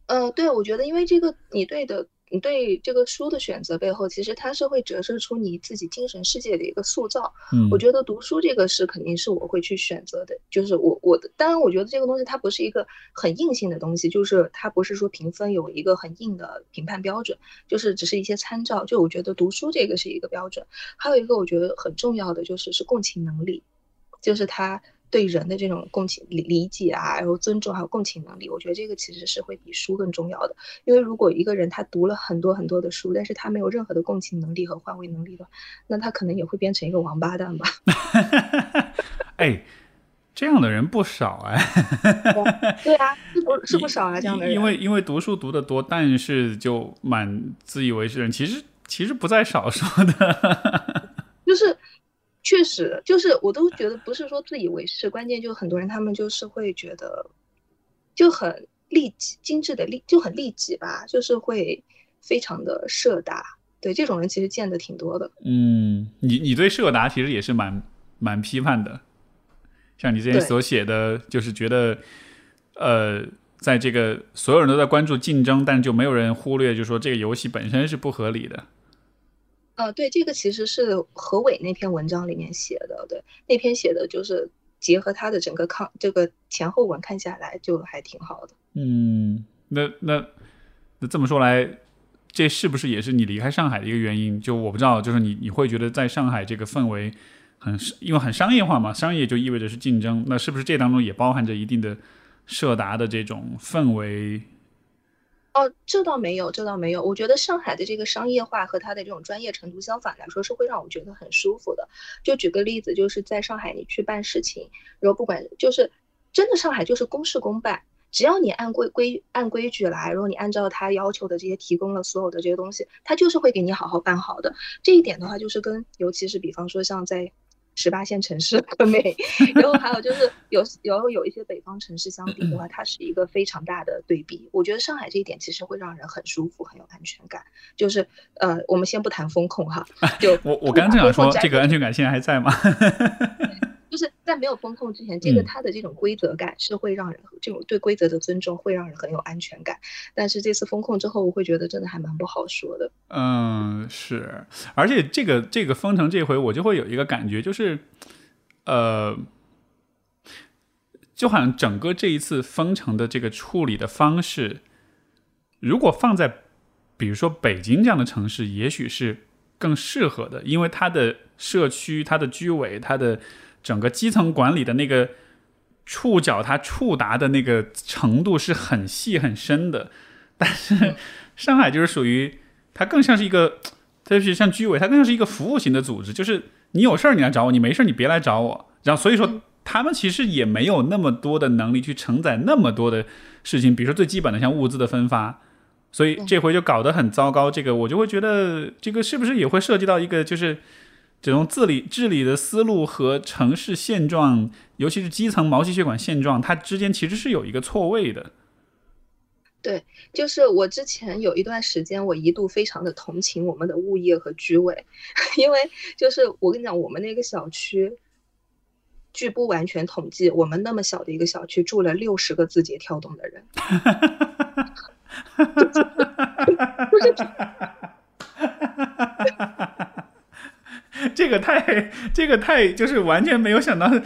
嗯，对，我觉得，因为这个你对的，你对这个书的选择背后，其实它是会折射出你自己精神世界的一个塑造。嗯，我觉得读书这个是肯定是我会去选择的，就是我我的，当然我觉得这个东西它不是一个很硬性的东西，就是它不是说评分有一个很硬的评判标准，就是只是一些参照。就我觉得读书这个是一个标准，还有一个我觉得很重要的就是是共情能力，就是他。对人的这种共情理理解啊，然后尊重还有共情能力，我觉得这个其实是会比书更重要的。因为如果一个人他读了很多很多的书，但是他没有任何的共情能力和换位能力的，那他可能也会变成一个王八蛋吧。哎，这样的人不少哎。对啊，是不 是不少啊？这样的人，因为因为读书读得多，但是就蛮自以为是人，其实其实不在少数的。就是。确实，就是我都觉得不是说自以为是，关键就很多人他们就是会觉得就很利己、精致的利就很利己吧，就是会非常的社达。对这种人其实见的挺多的。嗯，你你对社达其实也是蛮蛮批判的，像你之前所写的，就是觉得呃，在这个所有人都在关注竞争，但就没有人忽略，就是说这个游戏本身是不合理的。呃，对，这个其实是何伟那篇文章里面写的，对，那篇写的就是结合他的整个抗这个前后文看下来，就还挺好的。嗯，那那那这么说来，这是不是也是你离开上海的一个原因？就我不知道，就是你你会觉得在上海这个氛围很因为很商业化嘛，商业就意味着是竞争，那是不是这当中也包含着一定的社达的这种氛围？哦，这倒没有，这倒没有。我觉得上海的这个商业化和它的这种专业程度相反来说，是会让我觉得很舒服的。就举个例子，就是在上海你去办事情，然后不管就是真的上海就是公事公办，只要你按规规按规矩来，然后你按照他要求的这些提供了所有的这些东西，他就是会给你好好办好的。这一点的话，就是跟尤其是比方说像在。十八线城市很美，然后还有就是有有有一些北方城市相比的话，它是一个非常大的对比。我觉得上海这一点其实会让人很舒服，很有安全感。就是呃，我们先不谈风控哈，就 我我刚正想说，这个安全感现在还在吗？就就是在没有风控之前，这个它的这种规则感是会让人这种对规则的尊重会让人很有安全感。但是这次风控之后，我会觉得真的还蛮不好说的。嗯，是，而且这个这个封城这回我就会有一个感觉，就是呃，就好像整个这一次封城的这个处理的方式，如果放在比如说北京这样的城市，也许是更适合的，因为它的社区、它的居委、它的整个基层管理的那个触角，它触达的那个程度是很细很深的。但是上海就是属于它更像是一个，特别是像居委，它更像是一个服务型的组织，就是你有事儿你来找我，你没事儿你别来找我。然后所以说他们其实也没有那么多的能力去承载那么多的事情，比如说最基本的像物资的分发。所以这回就搞得很糟糕，这个我就会觉得这个是不是也会涉及到一个就是这种治理治理的思路和城市现状，尤其是基层毛细血管现状，它之间其实是有一个错位的。对，就是我之前有一段时间，我一度非常的同情我们的物业和居委，因为就是我跟你讲，我们那个小区，据不完全统计，我们那么小的一个小区住了六十个字节跳动的人。不是，这个太，这个太，就是完全没有想到。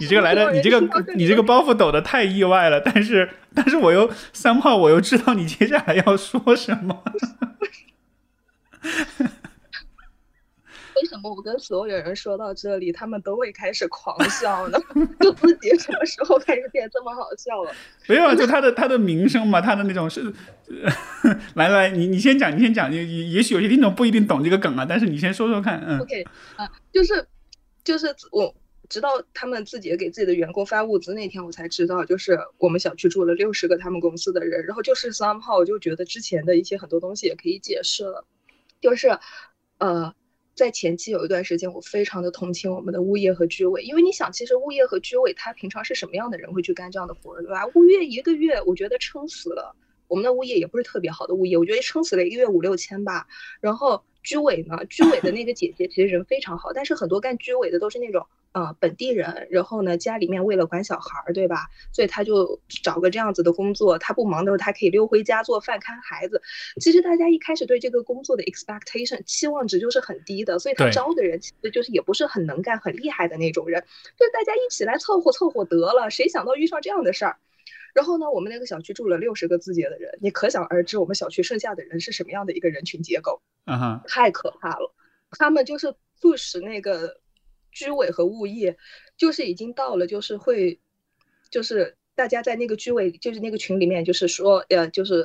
你这个来的，你这个，你这个包袱抖的太意外了。但是，但是我又三炮，我又知道你接下来要说什么。为什么我跟所有人说到这里，他们都会开始狂笑呢？就自己什么时候开始变这么好笑了？没有啊，就他的他的名声嘛，他的那种是，来来，你你先讲，你先讲，也也许有些听众不一定懂这个梗啊，但是你先说说看。嗯，OK 啊，就是就是我直到他们自己给自己的员工发物资那天，我才知道，就是我们小区住了六十个他们公司的人，然后就是三号，我就觉得之前的一些很多东西也可以解释了，就是呃。在前期有一段时间，我非常的同情我们的物业和居委，因为你想，其实物业和居委他平常是什么样的人会去干这样的活儿，对吧？物业一个月，我觉得撑死了，我们的物业也不是特别好的物业，我觉得撑死了一个月五六千吧，然后。居委呢？居委的那个姐姐其实人非常好，但是很多干居委的都是那种呃本地人，然后呢家里面为了管小孩儿，对吧？所以他就找个这样子的工作，他不忙的时候他可以溜回家做饭看孩子。其实大家一开始对这个工作的 expectation 期望值就是很低的，所以他招的人其实就是也不是很能干、很厉害的那种人，就大家一起来凑合凑合得了。谁想到遇上这样的事儿？然后呢，我们那个小区住了六十个字节的人，你可想而知我们小区剩下的人是什么样的一个人群结构。啊哈，太可怕了！他们就是促使那个居委和物业，就是已经到了，就是会，就是大家在那个居委，就是那个群里面，就是说，呃，就是。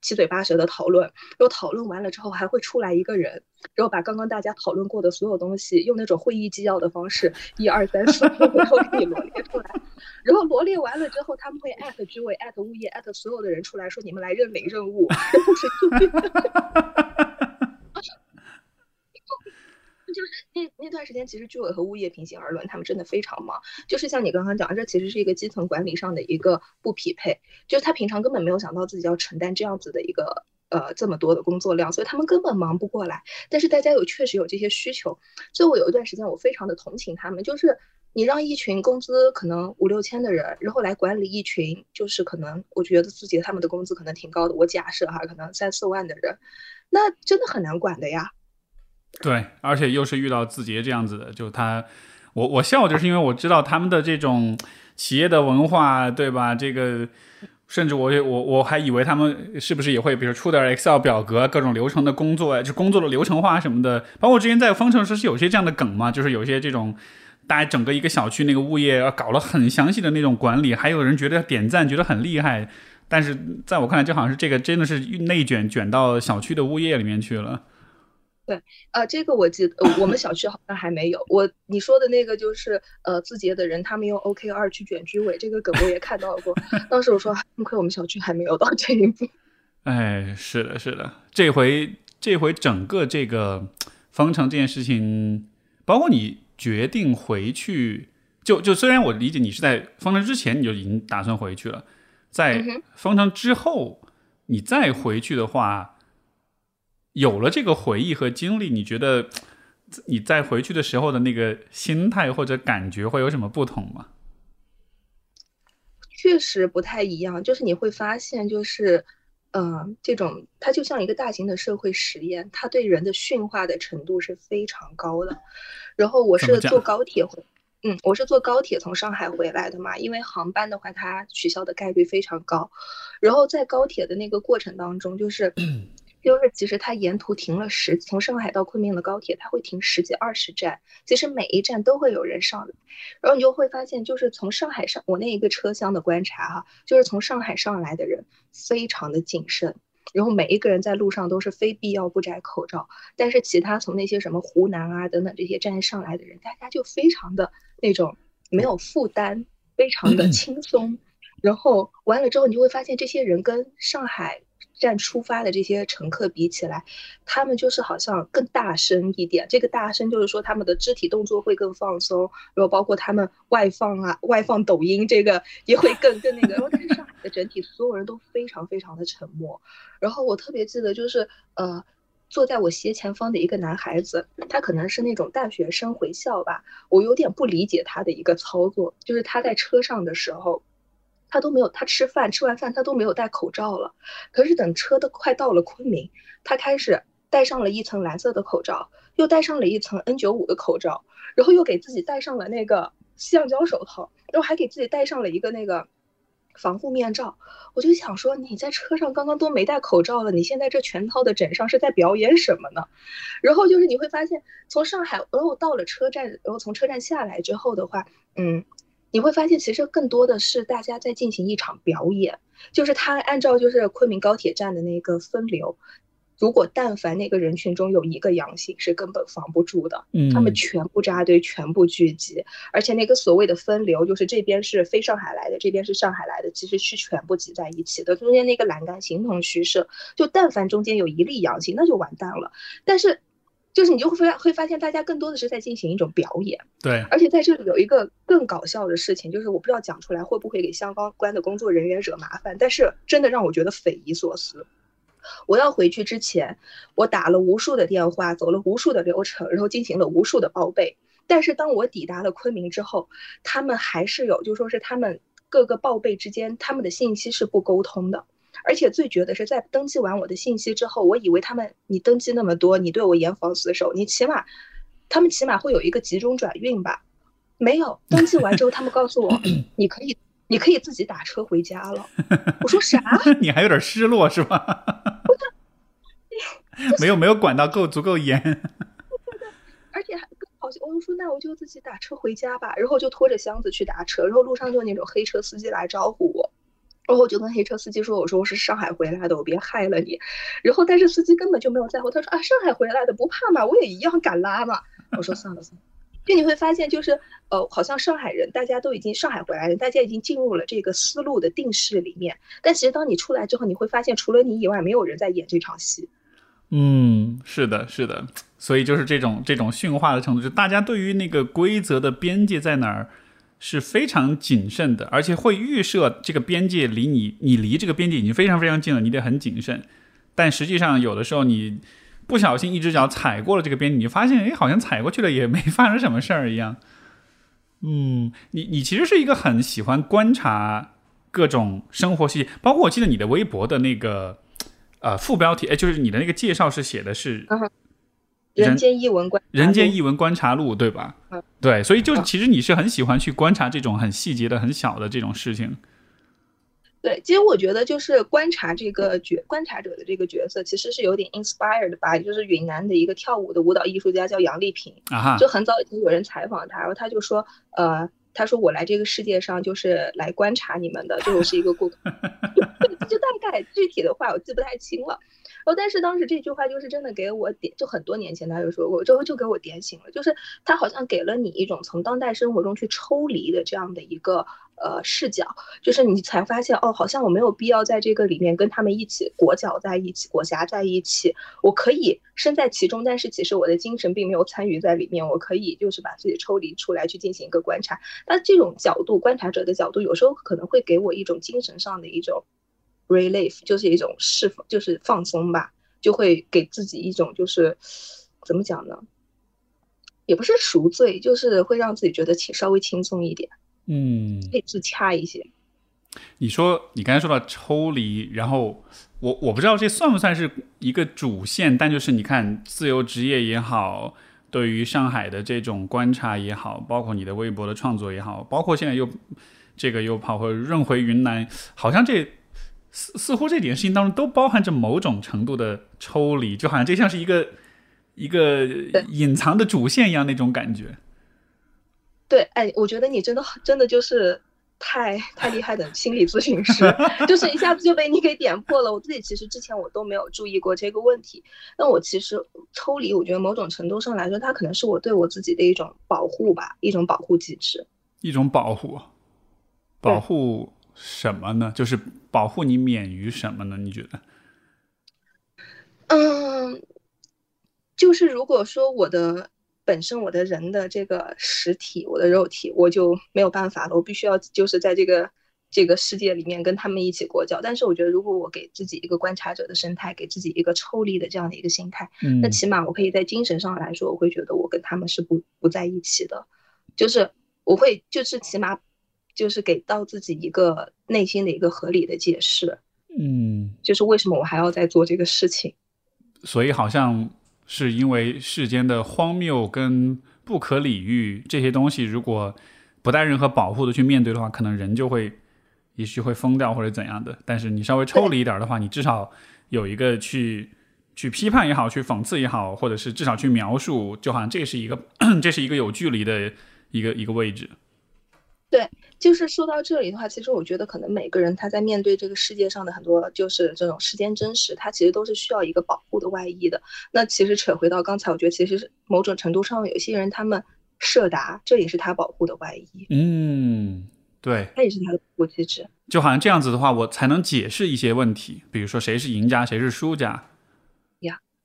七嘴八舌的讨论，然后讨论完了之后，还会出来一个人，然后把刚刚大家讨论过的所有东西，用那种会议纪要的方式，一二三四，然后给你罗列出来。然后罗列完了之后，他们会艾特居委、艾特物业、艾特所有的人出来说：“你们来认领任务。”就是那那段时间，其实居委和物业平行而论，他们真的非常忙。就是像你刚刚讲，这其实是一个基层管理上的一个不匹配，就是他平常根本没有想到自己要承担这样子的一个呃这么多的工作量，所以他们根本忙不过来。但是大家有确实有这些需求，所以我有一段时间我非常的同情他们。就是你让一群工资可能五六千的人，然后来管理一群，就是可能我觉得自己他们的工资可能挺高的，我假设哈，可能三四万的人，那真的很难管的呀。对，而且又是遇到字节这样子的，就他，我我笑就是因为我知道他们的这种企业的文化，对吧？这个甚至我我我还以为他们是不是也会，比如出点 Excel 表格，各种流程的工作，就工作的流程化什么的。包括之前在方程式是有些这样的梗嘛，就是有些这种大家整个一个小区那个物业搞了很详细的那种管理，还有人觉得点赞，觉得很厉害。但是在我看来，就好像是这个真的是内卷卷到小区的物业里面去了。对，呃，这个我记得，我们小区好像还没有。我你说的那个就是，呃，字节的人他们用 OK 二去卷居委，这个梗我也看到过。当时我说，幸亏我们小区还没有到这一步。哎，是的，是的，这回这回整个这个方城这件事情，包括你决定回去，就就虽然我理解你是在方城之前你就已经打算回去了，在方城之后你再回去的话。有了这个回忆和经历，你觉得 你在回去的时候的那个心态或者感觉会有什么不同吗？确实不太一样，就是你会发现，就是，嗯，这种它就像一个大型的社会实验，它对人的驯化的程度是非常高的。然后我是坐高铁回，嗯，我是坐高铁从上海回来的嘛，因为航班的话它取消的概率非常高。然后在高铁的那个过程当中，就是。就是其实它沿途停了十，从上海到昆明的高铁，它会停十几二十站，其实每一站都会有人上来，然后你就会发现，就是从上海上我那一个车厢的观察哈，就是从上海上来的人非常的谨慎，然后每一个人在路上都是非必要不摘口罩，但是其他从那些什么湖南啊等等这些站上来的人，大家就非常的那种没有负担，非常的轻松，然后完了之后你就会发现这些人跟上海。站出发的这些乘客比起来，他们就是好像更大声一点。这个大声就是说他们的肢体动作会更放松，然后包括他们外放啊，外放抖音这个也会更更那个。然后但是上海的整体所有人都非常非常的沉默。然后我特别记得就是呃，坐在我斜前方的一个男孩子，他可能是那种大学生回校吧，我有点不理解他的一个操作，就是他在车上的时候。他都没有，他吃饭吃完饭他都没有戴口罩了。可是等车都快到了昆明，他开始戴上了一层蓝色的口罩，又戴上了一层 N95 的口罩，然后又给自己戴上了那个橡胶手套，然后还给自己戴上了一个那个防护面罩。我就想说，你在车上刚刚都没戴口罩了，你现在这全套的整上是在表演什么呢？然后就是你会发现，从上海，然后到了车站，然后从车站下来之后的话，嗯。你会发现，其实更多的是大家在进行一场表演，就是他按照就是昆明高铁站的那个分流，如果但凡那个人群中有一个阳性，是根本防不住的。嗯，他们全部扎堆，全部聚集，而且那个所谓的分流，就是这边是非上海来的，这边是上海来的，其实是全部挤在一起的，中间那个栏杆形同虚设。就但凡中间有一例阳性，那就完蛋了。但是。就是你就会发会发现，大家更多的是在进行一种表演。对，而且在这里有一个更搞笑的事情，就是我不知道讲出来会不会给相关的工作人员惹麻烦，但是真的让我觉得匪夷所思。我要回去之前，我打了无数的电话，走了无数的流程，然后进行了无数的报备。但是当我抵达了昆明之后，他们还是有，就说是他们各个报备之间，他们的信息是不沟通的。而且最绝的是，在登记完我的信息之后，我以为他们你登记那么多，你对我严防死守，你起码，他们起码会有一个集中转运吧？没有，登记完之后，他们告诉我，你可以，你可以自己打车回家了。我说啥？你还有点失落是吧？没有没有管到够足够严。而且还更好笑，我就说那我就自己打车回家吧，然后就拖着箱子去打车，然后路上就那种黑车司机来招呼我。然后我就跟黑车司机说：“我说我是上海回来的，我别害了你。”然后但是司机根本就没有在乎，他说：“啊，上海回来的不怕嘛，我也一样敢拉嘛。”我说：“算了算了。”就你会发现，就是呃，好像上海人大家都已经上海回来的，大家已经进入了这个思路的定式里面。但其实当你出来之后，你会发现，除了你以外，没有人在演这场戏。嗯，是的，是的。所以就是这种这种驯化的程度，就大家对于那个规则的边界在哪儿。是非常谨慎的，而且会预设这个边界离你，你离这个边界已经非常非常近了，你得很谨慎。但实际上，有的时候你不小心一只脚踩过了这个边，你发现，哎，好像踩过去了也没发生什么事儿一样。嗯，你你其实是一个很喜欢观察各种生活细节，包括我记得你的微博的那个呃副标题，哎，就是你的那个介绍是写的是。人间异闻观，人间异闻观察录，对吧？嗯，对，所以就其实你是很喜欢去观察这种很细节的、很小的这种事情。对，其实我觉得就是观察这个角观察者的这个角色，其实是有点 inspired by，。就是云南的一个跳舞的舞蹈艺术家叫杨丽萍啊，就很早以前有人采访他，然后他就说，呃，他说我来这个世界上就是来观察你们的，就我是一个顾客。就大概具体的话我记不太清了。哦，但是当时这句话就是真的给我点，就很多年前他就说过，之后就给我点醒了，就是他好像给了你一种从当代生活中去抽离的这样的一个呃视角，就是你才发现哦，好像我没有必要在这个里面跟他们一起裹脚在一起，裹挟在一起，我可以身在其中，但是其实我的精神并没有参与在里面，我可以就是把自己抽离出来去进行一个观察。那这种角度，观察者的角度，有时候可能会给我一种精神上的一种。Relief 就是一种释放，就是放松吧，就会给自己一种就是怎么讲呢？也不是赎罪，就是会让自己觉得轻稍微轻松一点，嗯，可以自洽一些。你说你刚才说到抽离，然后我我不知道这算不算是一个主线，但就是你看自由职业也好，对于上海的这种观察也好，包括你的微博的创作也好，包括现在又这个又跑回润回云南，好像这似似乎这几件事情当中都包含着某种程度的抽离，就好像这像是一个一个隐藏的主线一样那种感觉。对，哎，我觉得你真的真的就是。太太厉害的心理咨询师，就是一下子就被你给点破了。我自己其实之前我都没有注意过这个问题。那我其实抽离，我觉得某种程度上来说，它可能是我对我自己的一种保护吧，一种保护机制。一种保护，保护什么呢？就是保护你免于什么呢？你觉得？嗯，就是如果说我的。本身我的人的这个实体，我的肉体，我就没有办法了。我必须要就是在这个这个世界里面跟他们一起过交。但是我觉得，如果我给自己一个观察者的生态，给自己一个抽离的这样的一个心态，那起码我可以在精神上来说，我会觉得我跟他们是不不在一起的。就是我会就是起码就是给到自己一个内心的一个合理的解释。嗯，就是为什么我还要再做这个事情？所以好像。是因为世间的荒谬跟不可理喻这些东西，如果不带任何保护的去面对的话，可能人就会也许会疯掉或者怎样的。但是你稍微抽离一点的话，你至少有一个去去批判也好，去讽刺也好，或者是至少去描述，就好像这是一个 这是一个有距离的一个一个位置。对。就是说到这里的话，其实我觉得可能每个人他在面对这个世界上的很多就是这种世间真实，他其实都是需要一个保护的外衣的。那其实扯回到刚才，我觉得其实是某种程度上，有些人他们设达，这也是他保护的外衣。嗯，对，他也是他的保护机制。就好像这样子的话，我才能解释一些问题，比如说谁是赢家，谁是输家。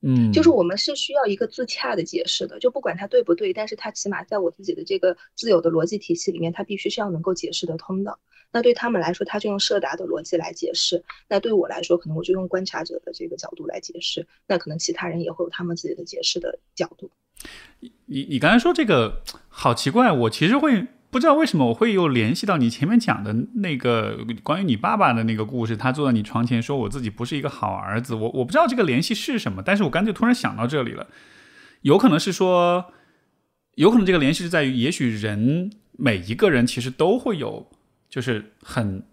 嗯，就是我们是需要一个自洽的解释的，就不管它对不对，但是它起码在我自己的这个自有的逻辑体系里面，它必须是要能够解释得通的。那对他们来说，他就用设达的逻辑来解释；那对我来说，可能我就用观察者的这个角度来解释。那可能其他人也会有他们自己的解释的角度。你你刚才说这个好奇怪，我其实会。不知道为什么我会又联系到你前面讲的那个关于你爸爸的那个故事，他坐在你床前说我自己不是一个好儿子，我我不知道这个联系是什么，但是我干脆突然想到这里了，有可能是说，有可能这个联系是在于，也许人每一个人其实都会有，就是很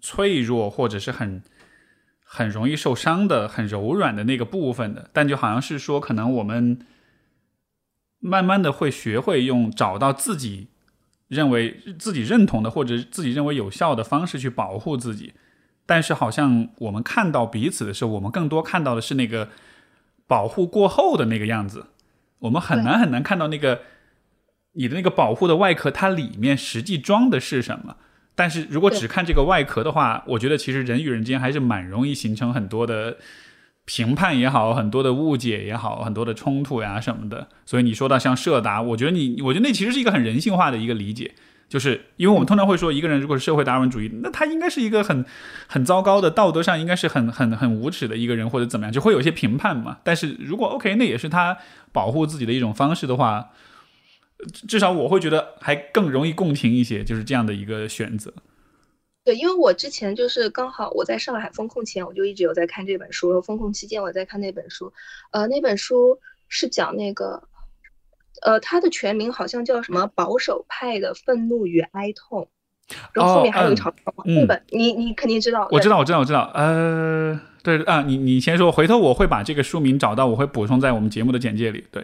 脆弱或者是很很容易受伤的、很柔软的那个部分的，但就好像是说，可能我们慢慢的会学会用找到自己。认为自己认同的或者自己认为有效的方式去保护自己，但是好像我们看到彼此的时候，我们更多看到的是那个保护过后的那个样子。我们很难很难看到那个你的那个保护的外壳，它里面实际装的是什么。但是如果只看这个外壳的话，我觉得其实人与人之间还是蛮容易形成很多的。评判也好，很多的误解也好，很多的冲突呀什么的。所以你说到像社达，我觉得你，我觉得那其实是一个很人性化的一个理解，就是因为我们通常会说，一个人如果是社会达尔文主义，那他应该是一个很很糟糕的，道德上应该是很很很无耻的一个人，或者怎么样，就会有些评判嘛。但是如果 OK，那也是他保护自己的一种方式的话，至少我会觉得还更容易共情一些，就是这样的一个选择。对，因为我之前就是刚好我在上海封控前，我就一直有在看这本书。封控期间我在看那本书，呃，那本书是讲那个，呃，它的全名好像叫什么“保守派的愤怒与哀痛”，然后后面还有一长话。那本你你肯定知道，我知道，我知道，我知道。呃，对啊，你你先说，回头我会把这个书名找到，我会补充在我们节目的简介里。对。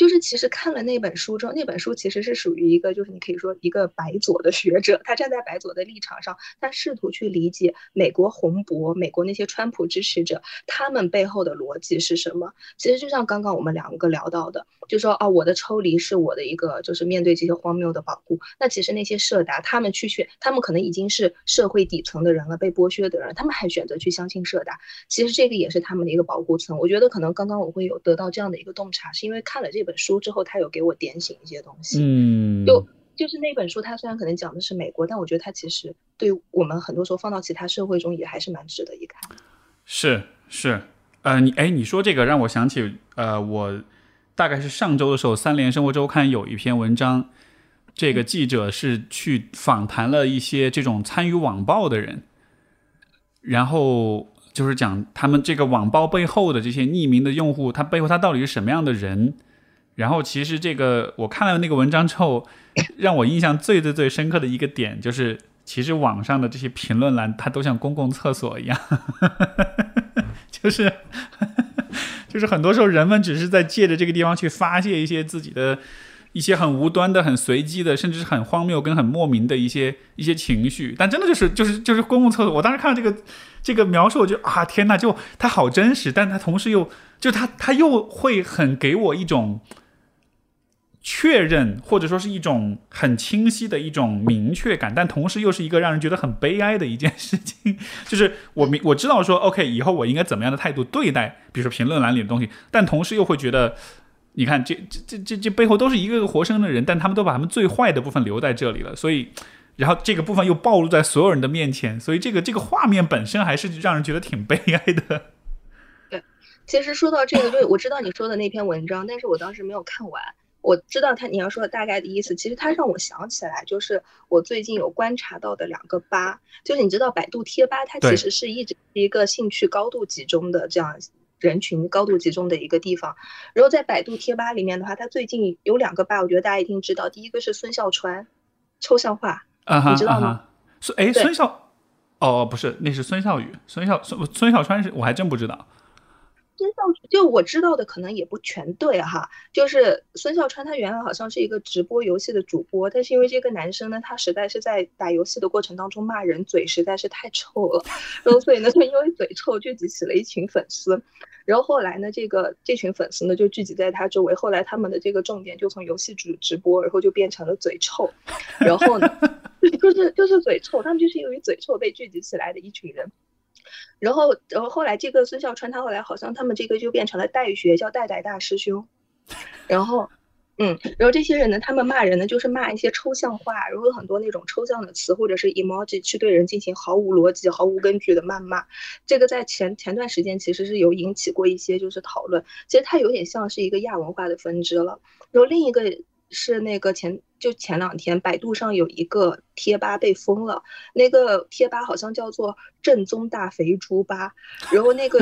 就是其实看了那本书之后，那本书其实是属于一个，就是你可以说一个白左的学者，他站在白左的立场上，他试图去理解美国红博、美国那些川普支持者他们背后的逻辑是什么。其实就像刚刚我们两个聊到的，就说啊，我的抽离是我的一个，就是面对这些荒谬的保护。那其实那些社达，他们去选，他们可能已经是社会底层的人了，被剥削的人，他们还选择去相信社达，其实这个也是他们的一个保护层。我觉得可能刚刚我会有得到这样的一个洞察，是因为。看了这本书之后，他有给我点醒一些东西。嗯，就就是那本书，它虽然可能讲的是美国，但我觉得它其实对我们很多时候放到其他社会中也还是蛮值得一看。是是，呃，你哎，你说这个让我想起，呃，我大概是上周的时候，《三联生活周刊》有一篇文章，这个记者是去访谈了一些这种参与网暴的人，然后就是讲他们这个网暴背后的这些匿名的用户，他背后他到底是什么样的人。然后其实这个我看了那个文章之后，让我印象最最最深刻的一个点就是，其实网上的这些评论栏它都像公共厕所一样，就是。就是很多时候，人们只是在借着这个地方去发泄一些自己的一些很无端的、很随机的，甚至是很荒谬跟很莫名的一些一些情绪。但真的就是就是就是公共厕所。我当时看到这个这个描述，我就啊天呐，就它好真实，但它同时又就它它又会很给我一种。确认或者说是一种很清晰的一种明确感，但同时又是一个让人觉得很悲哀的一件事情。就是我明我知道说，OK，以后我应该怎么样的态度对待，比如说评论栏里的东西，但同时又会觉得，你看这这这这这背后都是一个个活生生的人，但他们都把他们最坏的部分留在这里了，所以，然后这个部分又暴露在所有人的面前，所以这个这个画面本身还是让人觉得挺悲哀的。对，其实说到这个，就我知道你说的那篇文章，但是我当时没有看完。我知道他你要说的大概的意思，其实他让我想起来，就是我最近有观察到的两个吧，就是你知道百度贴吧，它其实是一直一个兴趣高度集中的这样人群高度集中的一个地方。然后在百度贴吧里面的话，它最近有两个吧，我觉得大家一定知道，第一个是孙笑川，抽象画，你知道吗？孙哎孙笑，哦不是，那是孙笑宇，孙笑孙孙笑川是我还真不知道。孙笑就我知道的可能也不全对哈，就是孙笑川他原来好像是一个直播游戏的主播，但是因为这个男生呢，他实在是在打游戏的过程当中骂人，嘴实在是太臭了，然后所以呢，就因为嘴臭聚集起了一群粉丝，然后后来呢，这个这群粉丝呢就聚集在他周围，后来他们的这个重点就从游戏直直播，然后就变成了嘴臭，然后呢，就是就是嘴臭，他们就是因为嘴臭被聚集起来的一群人。然后，然后后来这个孙笑川，他后来好像他们这个就变成了代学，叫代代大师兄。然后，嗯，然后这些人呢，他们骂人呢，就是骂一些抽象化，然后有很多那种抽象的词或者是 emoji 去对人进行毫无逻辑、毫无根据的谩骂。这个在前前段时间其实是有引起过一些就是讨论。其实它有点像是一个亚文化的分支了。然后另一个。是那个前就前两天，百度上有一个贴吧被封了，那个贴吧好像叫做“正宗大肥猪吧”，然后那个，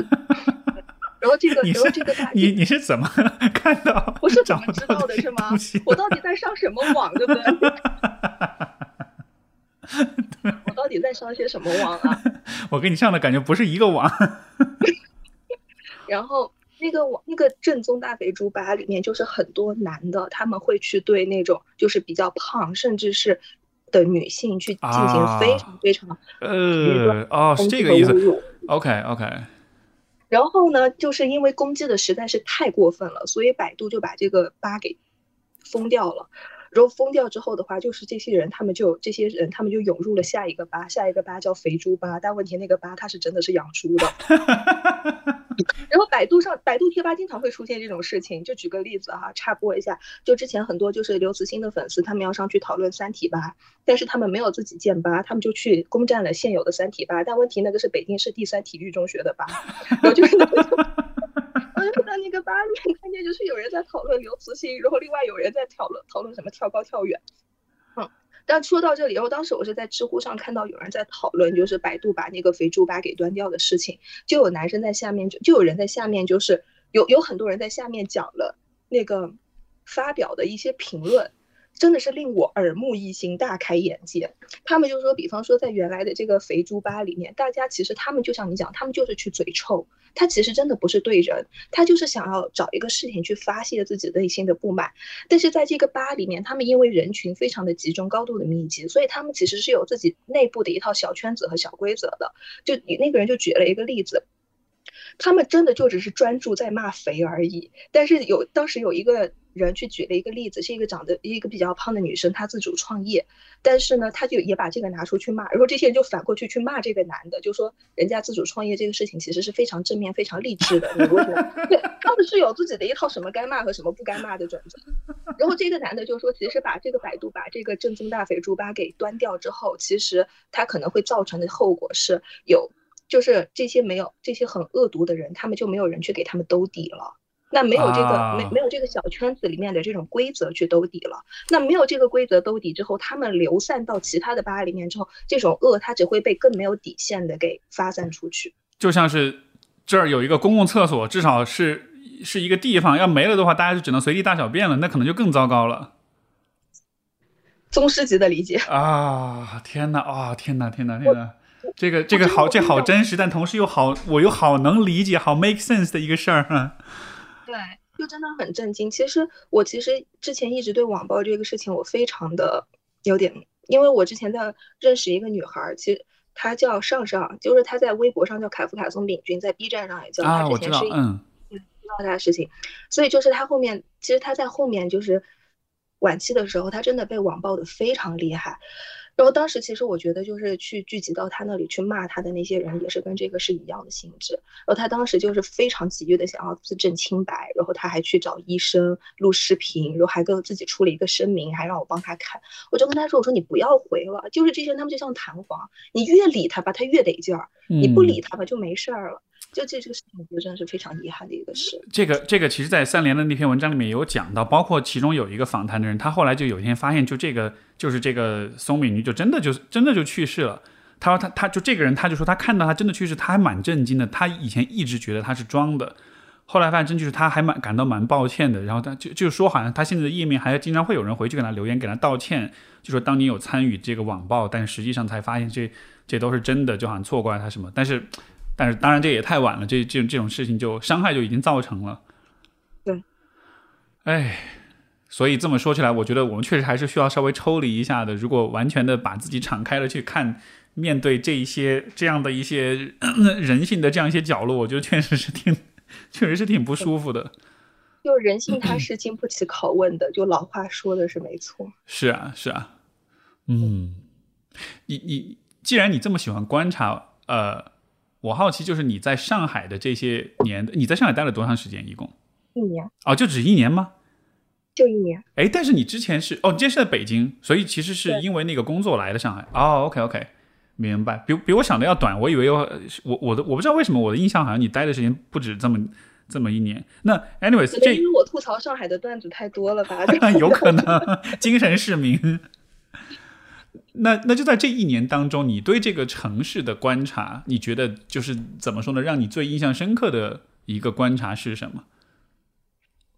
然后这个，然后这个大，你你是怎么 看到？我是怎么知道的是吗？我到底在上什么网，对不对？我到底在上些什么网啊？我跟你上的感觉不是一个网。然后。那个网那个正宗大肥猪吧里面就是很多男的，他们会去对那种就是比较胖甚至是的女性去进行非常非常呃哦是这个意思。OK OK。然后呢，就是因为攻击的实在是太过分了，所以百度就把这个吧给封掉了。然后封掉之后的话，就是这些人他们就这些人他们就涌入了下一个吧，下一个吧叫肥猪吧，但问题那个吧它是真的是养猪的。然后百度上百度贴吧经常会出现这种事情，就举个例子哈，插播一下，就之前很多就是刘慈欣的粉丝，他们要上去讨论三体吧，但是他们没有自己建吧，他们就去攻占了现有的三体吧，但问题那个是北京市第三体育中学的吧，然后就是。我就在那个吧里面看见，就是有人在讨论刘慈欣，然后另外有人在讨论讨论什么跳高跳远。嗯，但说到这里，然后当时我是在知乎上看到有人在讨论，就是百度把那个肥猪吧给端掉的事情，就有男生在下面就就有人在下面就是有有很多人在下面讲了那个发表的一些评论。真的是令我耳目一新、大开眼界。他们就说，比方说，在原来的这个肥猪吧里面，大家其实他们就像你讲，他们就是去嘴臭。他其实真的不是对人，他就是想要找一个事情去发泄自己内心的不满。但是在这个吧里面，他们因为人群非常的集中、高度的密集，所以他们其实是有自己内部的一套小圈子和小规则的。就你那个人就举了一个例子，他们真的就只是专注在骂肥而已。但是有当时有一个。人去举了一个例子，是一个长得一个比较胖的女生，她自主创业，但是呢，她就也把这个拿出去骂，然后这些人就反过去去骂这个男的，就说人家自主创业这个事情其实是非常正面、非常励志的，你为什么？对，他们是有自己的一套什么该骂和什么不该骂的准则。然后这个男的就说，其实把这个百度把这个正宗大肥猪吧给端掉之后，其实他可能会造成的后果是有，就是这些没有这些很恶毒的人，他们就没有人去给他们兜底了。那没有这个啊没没有这个小圈子里面的这种规则去兜底了，那没有这个规则兜底之后，他们流散到其他的吧里面之后，这种恶它只会被更没有底线的给发散出去。就像是这儿有一个公共厕所，至少是是一个地方，要没了的话，大家就只能随地大小便了，那可能就更糟糕了宗师级的理解，啊！天哪啊！天哪！天哪！天哪！这个这个好，这好真实，但同时又好，我又好能理解，好 make sense 的一个事儿。啊对，就真的很震惊。其实我其实之前一直对网暴这个事情我非常的有点，因为我之前在认识一个女孩儿，其实她叫上上，就是她在微博上叫凯夫卡松炳君，在 B 站上也叫她，啊，知道前是，嗯知道她的事情，所以就是她后面，其实她在后面就是晚期的时候，她真的被网暴的非常厉害。然后当时其实我觉得，就是去聚集到他那里去骂他的那些人，也是跟这个是一样的性质。然后他当时就是非常急于的想要自证清白，然后他还去找医生录视频，然后还跟自己出了一个声明，还让我帮他看。我就跟他说：“我说你不要回了，就是这些人他们就像弹簧，你越理他吧，他越得劲儿；你不嗯理他吧，就没事儿了。”就这这个事情，我觉得真的是非常遗憾的一个事。这个这个，其实，在三联的那篇文章里面有讲到，包括其中有一个访谈的人，他后来就有一天发现，就这个就是这个松敏女就真的就真的就去世了。他说他他就这个人，他就说他看到他真的去世，他还蛮震惊的。他以前一直觉得他是装的，后来发现真就是他还蛮感到蛮抱歉的。然后他就就说，好像他现在的页面还经常会有人回去给他留言，给他道歉，就说当你有参与这个网暴，但实际上才发现这这都是真的，就好像错怪他什么。但是但是当然这也太晚了，这这这种事情就伤害就已经造成了。对，哎，所以这么说起来，我觉得我们确实还是需要稍微抽离一下的。如果完全的把自己敞开了去看，面对这一些这样的一些人性的这样一些角落，我觉得确实是挺，确实是挺不舒服的。就人性它是经不起拷问的，就老话说的是没错。是啊，是啊，嗯，你你既然你这么喜欢观察，呃，我好奇就是你在上海的这些年，你在上海待了多长时间？一共？一年哦，就只一年吗？就一年，哎，但是你之前是哦，你之前是在北京，所以其实是因为那个工作来的上海。哦，OK OK，明白。比比我想的要短，我以为有我我的我不知道为什么我的印象好像你待的时间不止这么这么一年。那 anyways 这因为我吐槽上海的段子太多了吧？有可能 精神市民。那那就在这一年当中，你对这个城市的观察，你觉得就是怎么说呢？让你最印象深刻的一个观察是什么？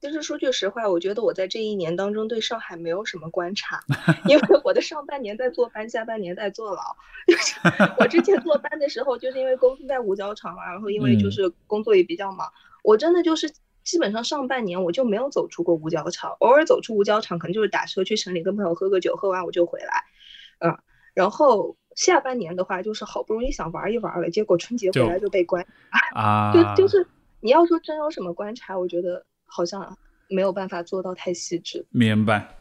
其实说句实话，我觉得我在这一年当中对上海没有什么观察，因为 我的上半年在坐班，下半年在坐牢。就是我之前坐班的时候，就是因为公司在五角场嘛，然后因为就是工作也比较忙，我真的就是基本上上半年我就没有走出过五角场，偶尔走出五角场可能就是打车去城里跟朋友喝个酒，喝完我就回来，嗯，然后下半年的话就是好不容易想玩一玩了，结果春节回来就被关。啊，就就是你要说真有什么观察，我觉得好像没有办法做到太细致。明白。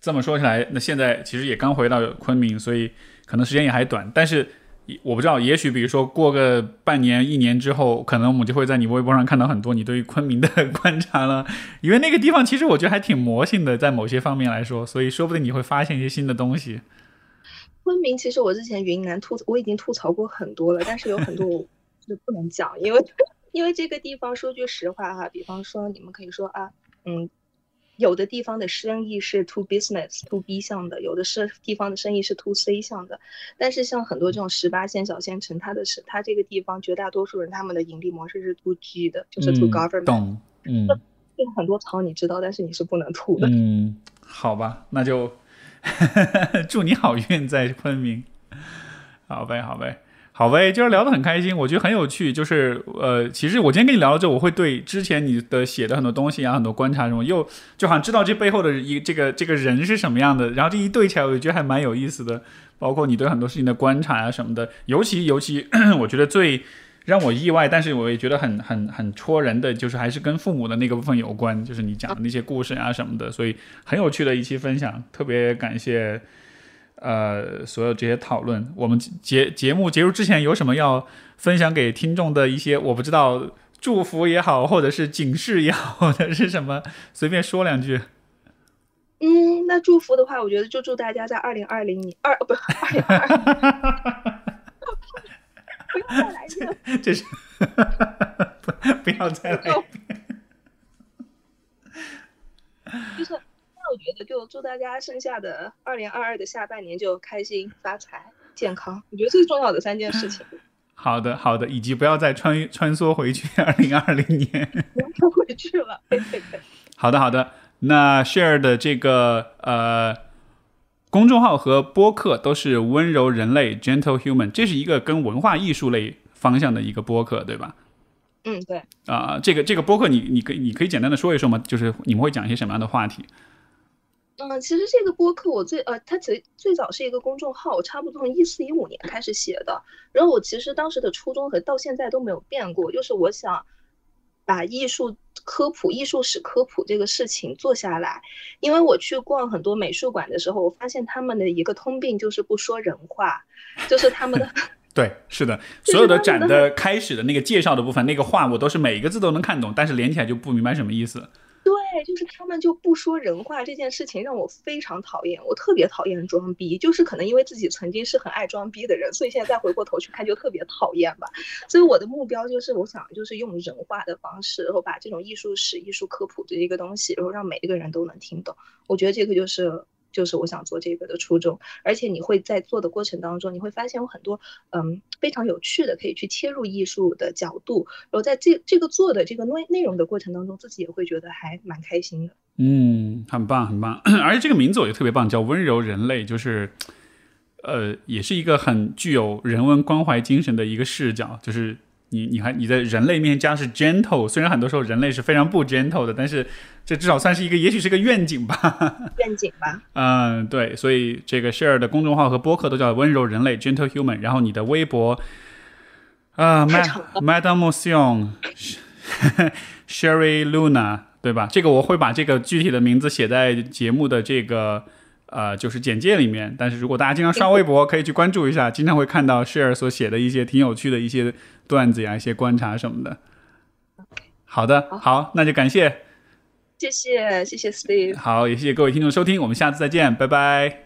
这么说起来，那现在其实也刚回到昆明，所以可能时间也还短。但是我不知道，也许比如说过个半年、一年之后，可能我们就会在你微博上看到很多你对于昆明的 观察了。因为那个地方其实我觉得还挺魔性的，在某些方面来说，所以说不定你会发现一些新的东西。昆明其实我之前云南吐我已经吐槽过很多了，但是有很多我 就不能讲，因为因为这个地方说句实话哈，比方说你们可以说啊，嗯，有的地方的生意是 to business to B 向的，有的是地方的生意是 to C 向的，但是像很多这种十八线小县城，它的是它这个地方绝大多数人他们的盈利模式是 to G 的，就是 to 嗯 government，、懂，嗯。这个很多槽你知道，但是你是不能吐的。嗯，好吧，那就 祝你好运在昆明。好呗，好呗。好呗，今儿聊得很开心，我觉得很有趣。就是呃，其实我今天跟你聊了之后，我会对之前你的写的很多东西啊，很多观察什么，又就好像知道这背后的一这个这个人是什么样的。然后这一对起来，我觉得还蛮有意思的。包括你对很多事情的观察啊什么的，尤其尤其，我觉得最让我意外，但是我也觉得很很很戳人的，就是还是跟父母的那个部分有关，就是你讲的那些故事啊什么的，所以很有趣的一期分享，特别感谢。呃，所有这些讨论，我们节节目结束之前有什么要分享给听众的一些，我不知道祝福也好，或者是警示也好，或者是什么，随便说两句。嗯，那祝福的话，我觉得就祝大家在二零二零年二不二零二，不要再来一个，这是，不不要再来一。就是，那我觉得，就祝大家剩下的二零二二的下半年就开心、发财、健康。我觉得最重要的三件事情。好的，好的，以及不要再穿穿梭回去二零二零年。不要回去了。好的，好的，那 share 的这个呃。公众号和播客都是温柔人类 Gentle Human，这是一个跟文化艺术类方向的一个播客，对吧？嗯，对。啊，这个这个播客，你你可以你可以简单的说一说吗？就是你们会讲一些什么样的话题？嗯，其实这个播客我最呃，它其实最早是一个公众号，我差不多从一四一五年开始写的。然后我其实当时的初衷和到现在都没有变过，就是我想把艺术科普、艺术史科普这个事情做下来。因为我去逛很多美术馆的时候，我发现他们的一个通病就是不说人话，就是他们的 对，是的，所有的展的开始的那个介绍的部分，那个话我都是每一个字都能看懂，但是连起来就不明白什么意思。就是他们就不说人话这件事情让我非常讨厌，我特别讨厌装逼，就是可能因为自己曾经是很爱装逼的人，所以现在再回过头去看就特别讨厌吧。所以我的目标就是，我想就是用人话的方式，然后把这种艺术史、艺术科普这一个东西，然后让每一个人都能听懂。我觉得这个就是。就是我想做这个的初衷，而且你会在做的过程当中，你会发现有很多嗯非常有趣的可以去切入艺术的角度，然后在这这个做的这个内内容的过程当中，自己也会觉得还蛮开心的。嗯，很棒很棒，而且这个名字我觉得特别棒，叫温柔人类，就是呃也是一个很具有人文关怀精神的一个视角，就是。你你还你在人类面前加是 gentle，虽然很多时候人类是非常不 gentle 的，但是这至少算是一个，也许是个愿景吧。愿景吧。嗯，对，所以这个 share 的公众号和播客都叫温柔人类 gentle human，然后你的微博啊，Madame Sion，Sherry Luna，对吧？这个我会把这个具体的名字写在节目的这个。呃，就是简介里面，但是如果大家经常刷微博，可以去关注一下，经常会看到 share 所写的一些挺有趣的一些段子呀，一些观察什么的。好的，好，那就感谢，谢谢，谢谢 Steve，好，也谢谢各位听众收听，我们下次再见，拜拜。